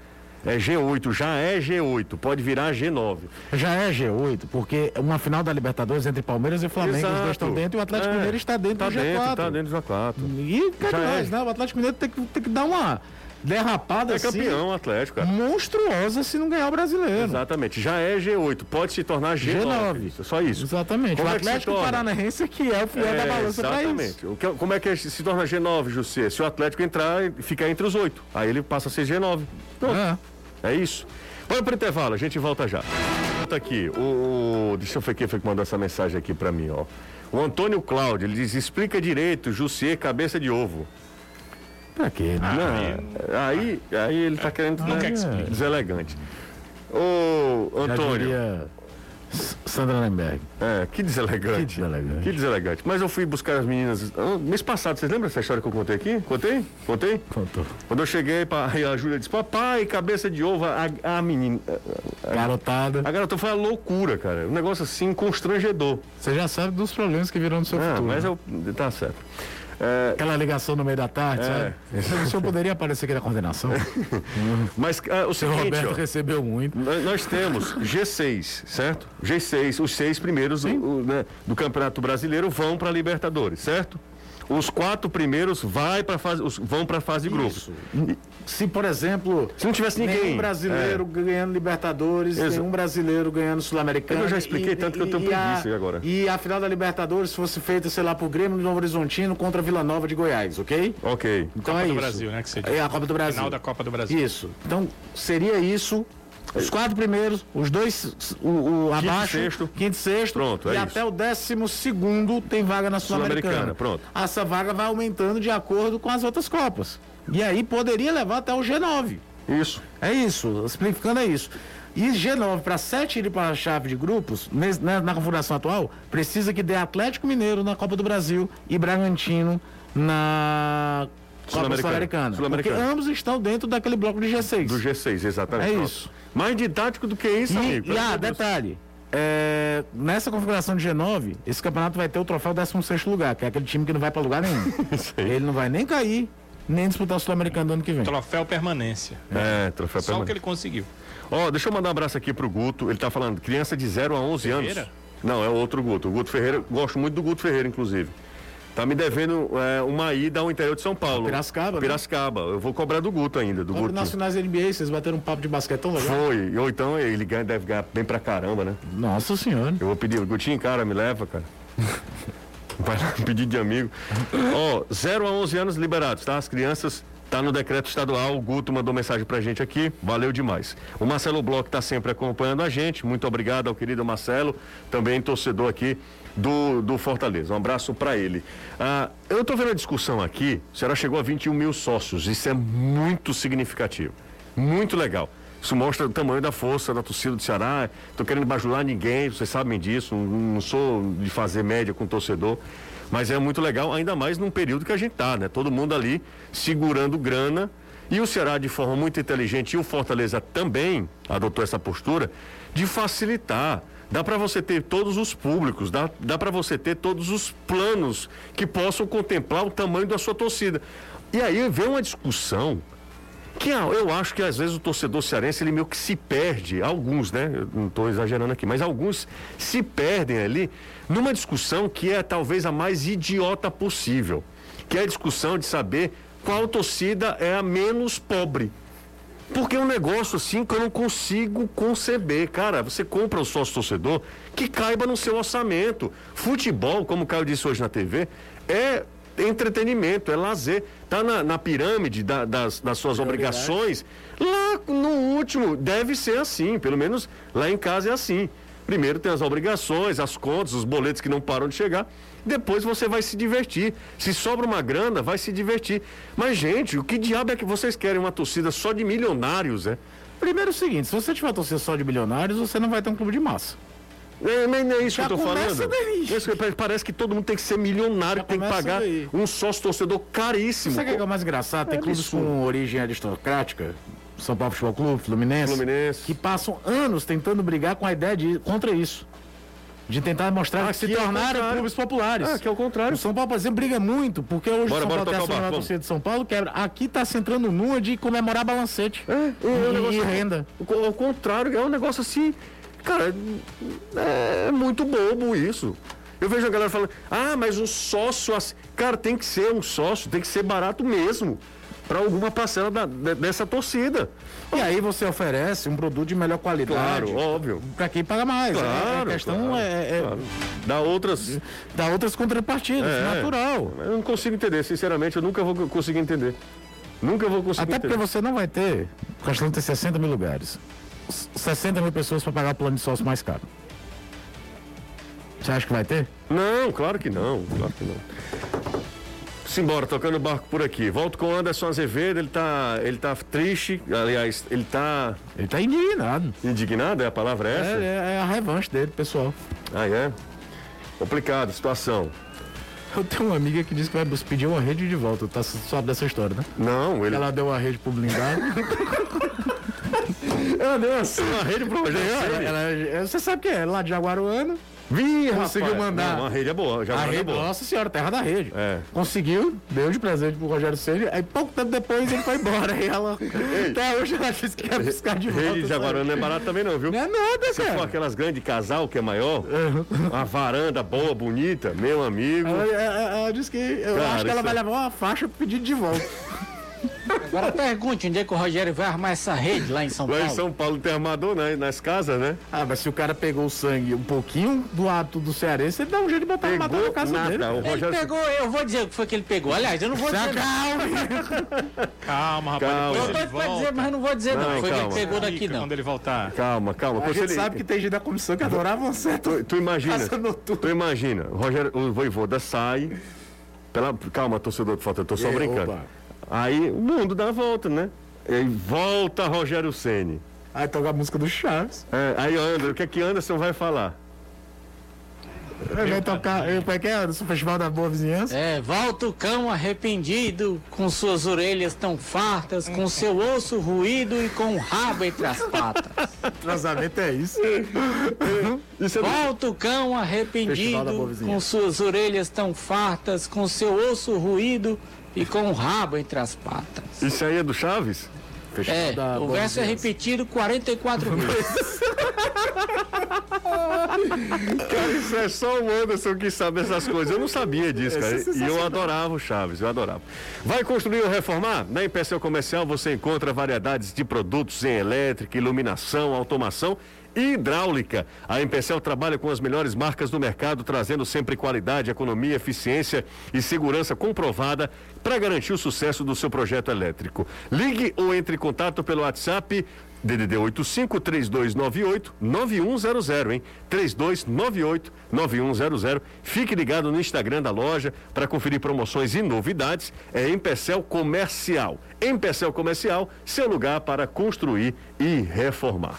É G8, já é G8, pode virar G9. Já é G8, porque uma final da Libertadores entre Palmeiras e Flamengo, os Exato. dois estão dentro e o Atlético É, Mineiro está dentro Tá do G4. dentro, tá dentro do G4. E Já de é. né? O Atlético Mineiro tem que, tem que dar uma derrapada É assim, campeão o Atlético, cara. monstruosa se não ganhar o brasileiro. Exatamente, já é G8, pode se tornar G9. G9. Isso, Só isso. Exatamente. Como o é Atlético torna? Paranaense que é o fiel da É, balança para isso. exatamente. Que- como é que se torna G9, José? Se o Atlético entrar e ficar entre os oito. Aí ele passa a ser G9. Pronto. É. É isso. Vamos pro intervalo, a gente volta já. Volta aqui. O, o- deixa eu ver quem foi que mandou essa mensagem aqui pra mim, ó. O Antônio Cláudio, ele diz: explica direito, Jussier, cabeça de ovo. Pra quê, né? Não, aí, aí ele tá querendo Não né, quer que deselegante. Ô, Antônio. diria Sandra Lemberg. É, que deselegante. Que deselegante. Que deselegante. Mas eu fui buscar as meninas. ah, mês passado, vocês lembram dessa história que eu contei aqui? Contei? Contei? Contou. Quando eu cheguei, pra, aí a Júlia disse: Papai, cabeça de ovo, a, a menina. A, Garotada. a garota foi uma loucura, cara. Um negócio assim constrangedor. Você já sabe dos problemas que virão no seu Ah, futuro. mas né? eu. Tá certo. É, Aquela ligação no meio da tarde, É. sabe? O senhor poderia aparecer aqui na coordenação? *laughs* mas ah, o senhor Roberto ó, recebeu muito. nós, temos G6, certo? G6, os seis primeiros o- o, né, do Campeonato Brasileiro vão para Libertadores, certo? Os quatro primeiros vai pra fase, os- vão para a fase de grupos. Se, por exemplo, Se não tivesse ninguém. nenhum brasileiro ganhando Libertadores, Exa- nenhum brasileiro ganhando Sul-Americano. Eu já expliquei tanto que eu tenho e a- preguiça agora. E a final da Libertadores fosse feita, sei lá, por Grêmio do Novo Horizontino contra Vila Nova de Goiás, ok? É, ok. Então Copa é do isso. Brasil, né, que você É a Copa do Brasil. Final da Copa do Brasil. Isso. Então, seria isso. Os quatro primeiros, os dois, o, o abaixo, sexto. quinto e sexto, Pronto, e é até o décimo segundo tem vaga na Sul-Americana. Sul-Americana, pronto. Essa vaga vai aumentando de acordo com as outras Copas. E aí poderia levar até o G9. Isso. É isso, simplificando é isso. E G9 para 7 ir para a chave de grupos, nes- na, na configuração atual, precisa que dê Atlético Mineiro na Copa do Brasil e Bragantino na Sul-Americana. Sul-Americana. porque ambos estão dentro daquele bloco de G6. Do G6, exatamente. É Pronto. isso. Mais didático do que isso, E, amigo. e ah, detalhe. é, nessa configuração de G9, esse campeonato vai ter o troféu 16 lugar, que é aquele time que não vai para lugar nenhum. *laughs* Ele não vai nem cair, nem disputar o Sul-Americano do ano que vem. Troféu permanência. É, troféu Só o que ele conseguiu. Ó, deixa eu mandar um abraço aqui pro Guto. Ele tá falando, criança de 0 a 11 Ferreira? anos. Não, é outro Guto. O Guto Ferreira, gosto muito do Guto Ferreira, inclusive. Tá me devendo é, uma ida ao interior de São Paulo. Piracicaba, né? Piracicaba. Eu vou cobrar do Guto ainda, do Guto. Nacionais da NBA, vocês bateram um papo de basquete tão legal. Foi. Ou então ele ganha, deve ganhar bem pra caramba, né? Nossa senhora. Eu vou pedir, Gutinho, cara, me leva, cara. *laughs* Vai lá *laughs* pedir de amigo. Ó, 0 a 11 anos liberados, tá? As crianças tá no decreto estadual. O Guto mandou mensagem pra gente aqui. Valeu demais. O Marcelo Bloch tá sempre acompanhando a gente. Muito obrigado ao querido Marcelo, também torcedor aqui do, do Fortaleza. Um abraço pra ele. Ah, eu tô vendo a discussão aqui. O Ceará chegou a 21 mil sócios. Isso é muito significativo. Muito legal. Isso mostra o tamanho da força da torcida do Ceará. Estou querendo bajular ninguém, vocês sabem disso. Não, não sou de fazer média com torcedor. Mas é muito legal, ainda mais num período que a gente tá, né? Todo mundo ali segurando grana. E o Ceará, de forma muito inteligente, e o Fortaleza também adotou essa postura de facilitar. Dá para você ter todos os públicos, dá, dá para você ter todos os planos que possam contemplar o tamanho da sua torcida. E aí vem uma discussão que eu acho que às vezes o torcedor cearense ele meio que se perde, alguns, né? Eu não estou exagerando aqui, mas alguns se perdem ali numa discussão que é talvez a mais idiota possível, que é a discussão de saber qual torcida é a menos pobre. Porque é um negócio assim que eu não consigo conceber. Cara, você compra o sócio torcedor que caiba no seu orçamento. Futebol, como o Caio disse hoje na TV, é entretenimento, é lazer. Tá na, na pirâmide da, das, das suas obrigações. Lá no último, deve ser assim. Pelo menos lá em casa é assim. Primeiro tem as obrigações, as contas, os boletos que não param de chegar. Depois você vai se divertir. Se sobra uma grana, vai se divertir. Mas, gente, o que diabo é que vocês querem? Uma torcida só de milionários, é? Primeiro é o seguinte, se você tiver uma torcida só de milionários, você não vai ter um clube de massa. É, nem, nem é isso Já que eu tô falando. daí. Parece que todo mundo tem que ser milionário, Já tem que pagar daí. um sócio torcedor caríssimo. Sabe o que é o mais engraçado? Tem É clubes absurdo. com origem aristocrática, São Paulo Futebol Clube, Fluminense, Fluminense. que passam anos tentando brigar com a ideia de contra isso. De tentar mostrar Ah, que se é o tornaram contrário. clubes populares. Ah, que é o contrário. O São Paulo, por exemplo, briga muito, porque hoje Bora, o São bora Paulo tem a o torcida de São Paulo, quebra. Aqui tá se entrando numa de comemorar balancete. É, é, um E- negócio- e renda. o- Ao contrário, é um negócio assim. Cara, é muito bobo isso. Eu vejo a galera falando, ah, mas o sócio. assim-" Cara, tem que ser um sócio, tem que ser barato mesmo. Para alguma parcela da- de- dessa torcida. E aí você oferece um produto de melhor qualidade. Claro, óbvio. Pra quem paga mais. Claro. a questão claro, é, é claro. Dá outras. dá outras contrapartidas, É. natural. Eu não consigo entender, sinceramente, eu nunca vou conseguir entender. Nunca vou conseguir Até porque entender. você não vai ter. O Castelão tem 60 mil lugares. S- 60 mil pessoas para pagar o plano de sócio mais caro. Você acha que vai ter? Não, claro que não, claro que não. Simbora, tocando o barco por aqui. Volto com o Anderson Azevedo, ele tá, ele tá triste, aliás, ele tá Ele tá indignado. indignado, é a palavra essa? É, é a revanche dele, pessoal. Ah, é? Complicado, a situação. Eu tenho uma amiga que disse que vai pedir uma rede de volta. Tá sabe dessa história, né? Não, ele. Ela deu uma rede pro blindado. *laughs* Ela deu assim, uma rede pro ela, ela- você sabe que é lá de Jaguaruana. Vi, Conseguiu rapaz. mandar. Não, a rede é boa, já A é rede, boa. nossa senhora, terra da rede. É. Conseguiu, deu de presente pro Rogério Ceni. Aí pouco tempo depois ele foi embora. E ela. *laughs* Até hoje ela disse que ia buscar de volta. Rede de Jaguarão não é barato também não, viu? Não é nada, Se for cara. aquelas grandes de casal, que é maior, uma varanda boa, bonita, meu amigo. Ela, ela- ela disse que. Eu Cara, acho que ela isso vai é- levar uma faixa pro pedido de volta. Agora pergunte onde é que o Rogério vai armar essa rede lá em São Lá Paulo. em São Paulo tem armador, né? Nas casas, né? Ah, mas se o cara pegou o sangue um pouquinho do ato do cearense, ele dá um jeito de botar uma matar na casa nada. dele. O Ele Rogério pegou, eu vou dizer o que foi que ele pegou. Aliás, eu não vou dizer. não. *laughs* Calma, rapaz. Calma. Eu ele tô pra dizer, mas não vou dizer não. Não, Foi que calma. ele pegou daqui Fica não. Quando ele voltar. Calma, calma. A Você gente ele- sabe que tem gente da comissão que adorava certo. Tu, tu imagina, tu imagina, o Rogério, o Voivoda sai, pela, calma, torcedor do Falta, eu tô só E brincando. opa. Aí o mundo dá a volta, né? E aí volta Rogério Ceni. Aí toca a música do Chaves. É, aí André, o que é que Anderson vai falar? Vai tocar. Como é que é? Do Festival da Boa Vizinhança? É, volta o cão arrependido, com suas orelhas tão fartas, com seu osso ruído e com o rabo entre as patas. *laughs* Transamento é isso. *laughs* Isso é do- Volta o cão arrependido, com suas orelhas tão fartas, com seu osso ruído e com o rabo entre as patas. Isso aí é do Chaves? Festival É, da o verso é repetido 44 *laughs* vezes. *laughs* Cara, isso é só o Anderson que sabe essas coisas. Eu não sabia disso, cara. E eu adorava o Chaves, eu adorava. Vai construir ou reformar? Na Empecel Comercial você encontra variedades de produtos em elétrica, iluminação, automação hidráulica. A Empecel trabalha com as melhores marcas do mercado, trazendo sempre qualidade, economia, eficiência e segurança comprovada para garantir o sucesso do seu projeto elétrico. Ligue ou entre em contato pelo WhatsApp DDD 85 3298 9100, hein? 3298 9100. Fique ligado no Instagram da loja para conferir promoções e novidades. É Empecel Comercial. Empecel Comercial, seu lugar para construir e reformar.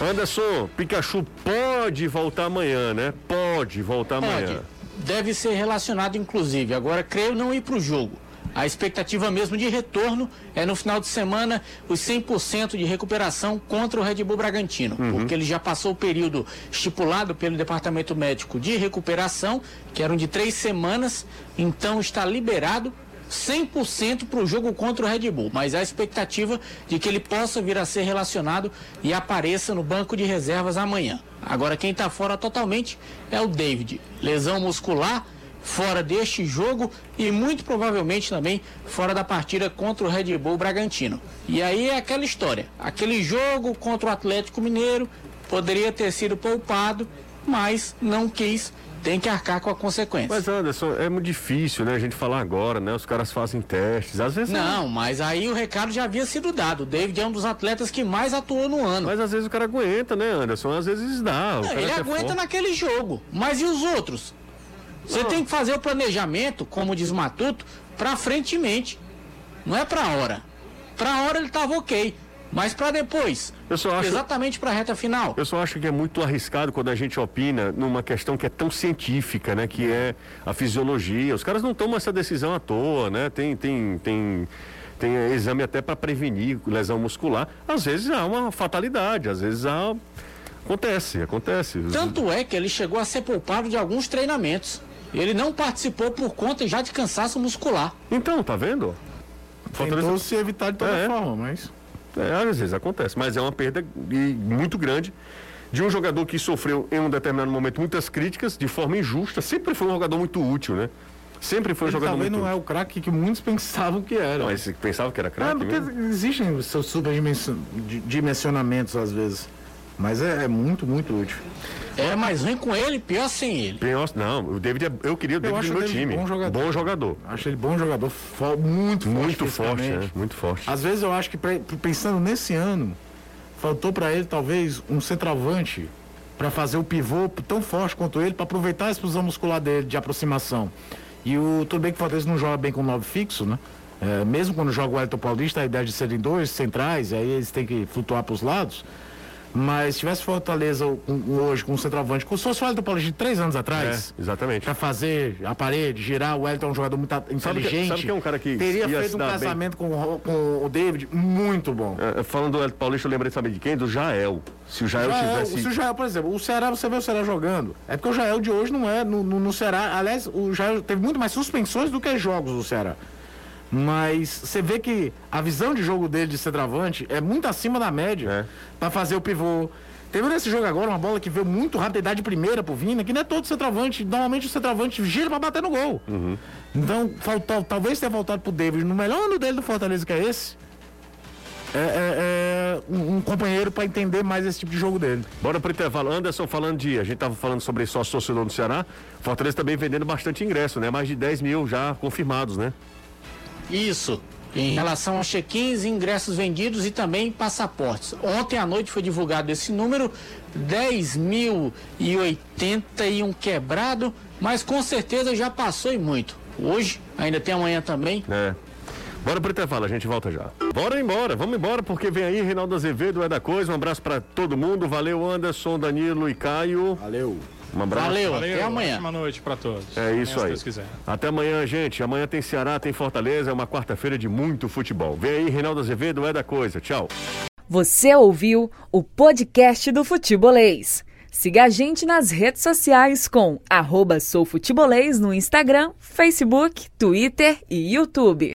Anderson, Pikachu pode voltar amanhã, né? Pode voltar Pode. amanhã. Deve ser relacionado, inclusive. Agora, creio não ir para o jogo. A expectativa mesmo de retorno é no final de semana os 100% de recuperação contra o Red Bull Bragantino, porque ele já passou o período estipulado pelo Departamento Médico de recuperação, que eram de três semanas, então está liberado 100% para o jogo contra o Red Bull, mas há expectativa de que ele possa vir a ser relacionado e apareça no banco de reservas amanhã. Agora, quem está fora totalmente é o David. Lesão muscular, fora deste jogo e muito provavelmente também fora da partida contra o Red Bull Bragantino. E aí é aquela história: aquele jogo contra o Atlético Mineiro poderia ter sido poupado, mas não quis tem que arcar com a consequência. Mas Anderson, é muito difícil, né, a gente falar agora, né? Os caras fazem testes, às vezes não. Não, mas aí o recado já havia sido dado. O David é um dos atletas que mais atuou no ano. Mas às vezes o cara aguenta, né, Anderson? Às vezes dá. Não, ele aguenta naquele jogo. Mas e os outros? Você tem que fazer o planejamento, como diz Matuto, para frentemente. Não é para hora. Para hora ele estava ok. Mas para depois, acho, exatamente para a reta final. Eu só acho que é muito arriscado quando a gente opina numa questão que é tão científica, né? Que é a fisiologia. Os caras não tomam essa decisão à toa, né? Tem, tem, tem, tem exame até para prevenir lesão muscular. Às vezes há uma fatalidade, às vezes há... Acontece, acontece. Tanto é que ele chegou a ser poupado de alguns treinamentos. Ele não participou por conta já de cansaço muscular. Então, tá vendo? Tentou se evitar de toda é. forma, mas... É, às vezes acontece, mas é uma perda muito grande de um jogador que sofreu em um determinado momento muitas críticas de forma injusta. Sempre foi um jogador muito útil, né? Sempre foi um Ele jogador também muito não é o craque que muitos pensavam que era. Não, mas pensavam que era craque? É, porque mesmo? existem seus superdimensionamentos às vezes. Mas é, é, muito, muito útil. É mais ruim com ele, pior sem ele. Pior, não, o David, é, eu queria o David no meu time. Bom jogador. bom jogador. Acho ele bom jogador, muito forte. Muito forte, né? Muito forte. Às vezes eu acho que pensando nesse ano, faltou para ele talvez um centroavante para fazer o pivô tão forte quanto ele, para aproveitar a explosão muscular dele de aproximação. E o tudo bem que o Fortaleza não joga bem com nove fixo, né? É, mesmo quando joga o Elton Paulista, a ideia de serem dois centrais, aí eles têm que flutuar para os lados. Mas se tivesse Fortaleza hoje com um centroavante, como se fosse o Wellington Paulista de três anos atrás. É, exatamente. Pra fazer a parede, girar, o Wellington é um jogador muito inteligente. Sabe que, sabe que é um cara que. Teria feito um casamento com, com, o David muito bom. É, falando do Wellington Paulista, eu lembrei, sabe de quem? Do Jael. Se o Jael, Jael tivesse. Se o Jael, por exemplo, o Ceará, você vê o Ceará jogando. É porque o Jael de hoje não é. No, no, no Ceará, aliás, o Jael teve muito mais suspensões do que jogos do Ceará. Mas você vê que a visão de jogo dele de centroavante é muito acima da média é. para fazer o pivô Teve nesse jogo agora uma bola que veio muito rápido, idade primeira pro Vina, que não é todo centroavante. Normalmente o centroavante gira pra bater no gol. Uhum. Então, faltou, talvez tenha voltado pro David no melhor ano dele do Fortaleza, que é esse. É, é, é um, um, companheiro para entender mais esse tipo de jogo dele. Bora pro intervalo. Anderson falando de. A gente tava falando sobre sócio torcedor do Ceará. Fortaleza também vendendo bastante ingresso, né? Mais de 10 mil já confirmados, né? Isso em relação a check-ins, ingressos vendidos e também passaportes. Ontem à noite foi divulgado esse número, 10.080 e um quebrado, mas com certeza já passou e muito. Hoje, ainda tem amanhã também. É. Bora pro intervalo, a gente volta já. Bora embora, vamos embora, porque vem aí Reinaldo Azevedo, é da coisa. Um abraço para todo mundo. Valeu, Anderson, Danilo e Caio. Valeu. Um abraço. Valeu, Valeu até amanhã. Boa noite para todos. É isso aí. Até amanhã, gente. Amanhã tem Ceará, tem Fortaleza. É uma quarta-feira de muito futebol. Vem aí, Reinaldo Azevedo, é da coisa. Tchau. Você ouviu o podcast do Futebolês. Siga a gente nas redes sociais com arroba soufutebolês no Instagram, Facebook, Twitter e YouTube.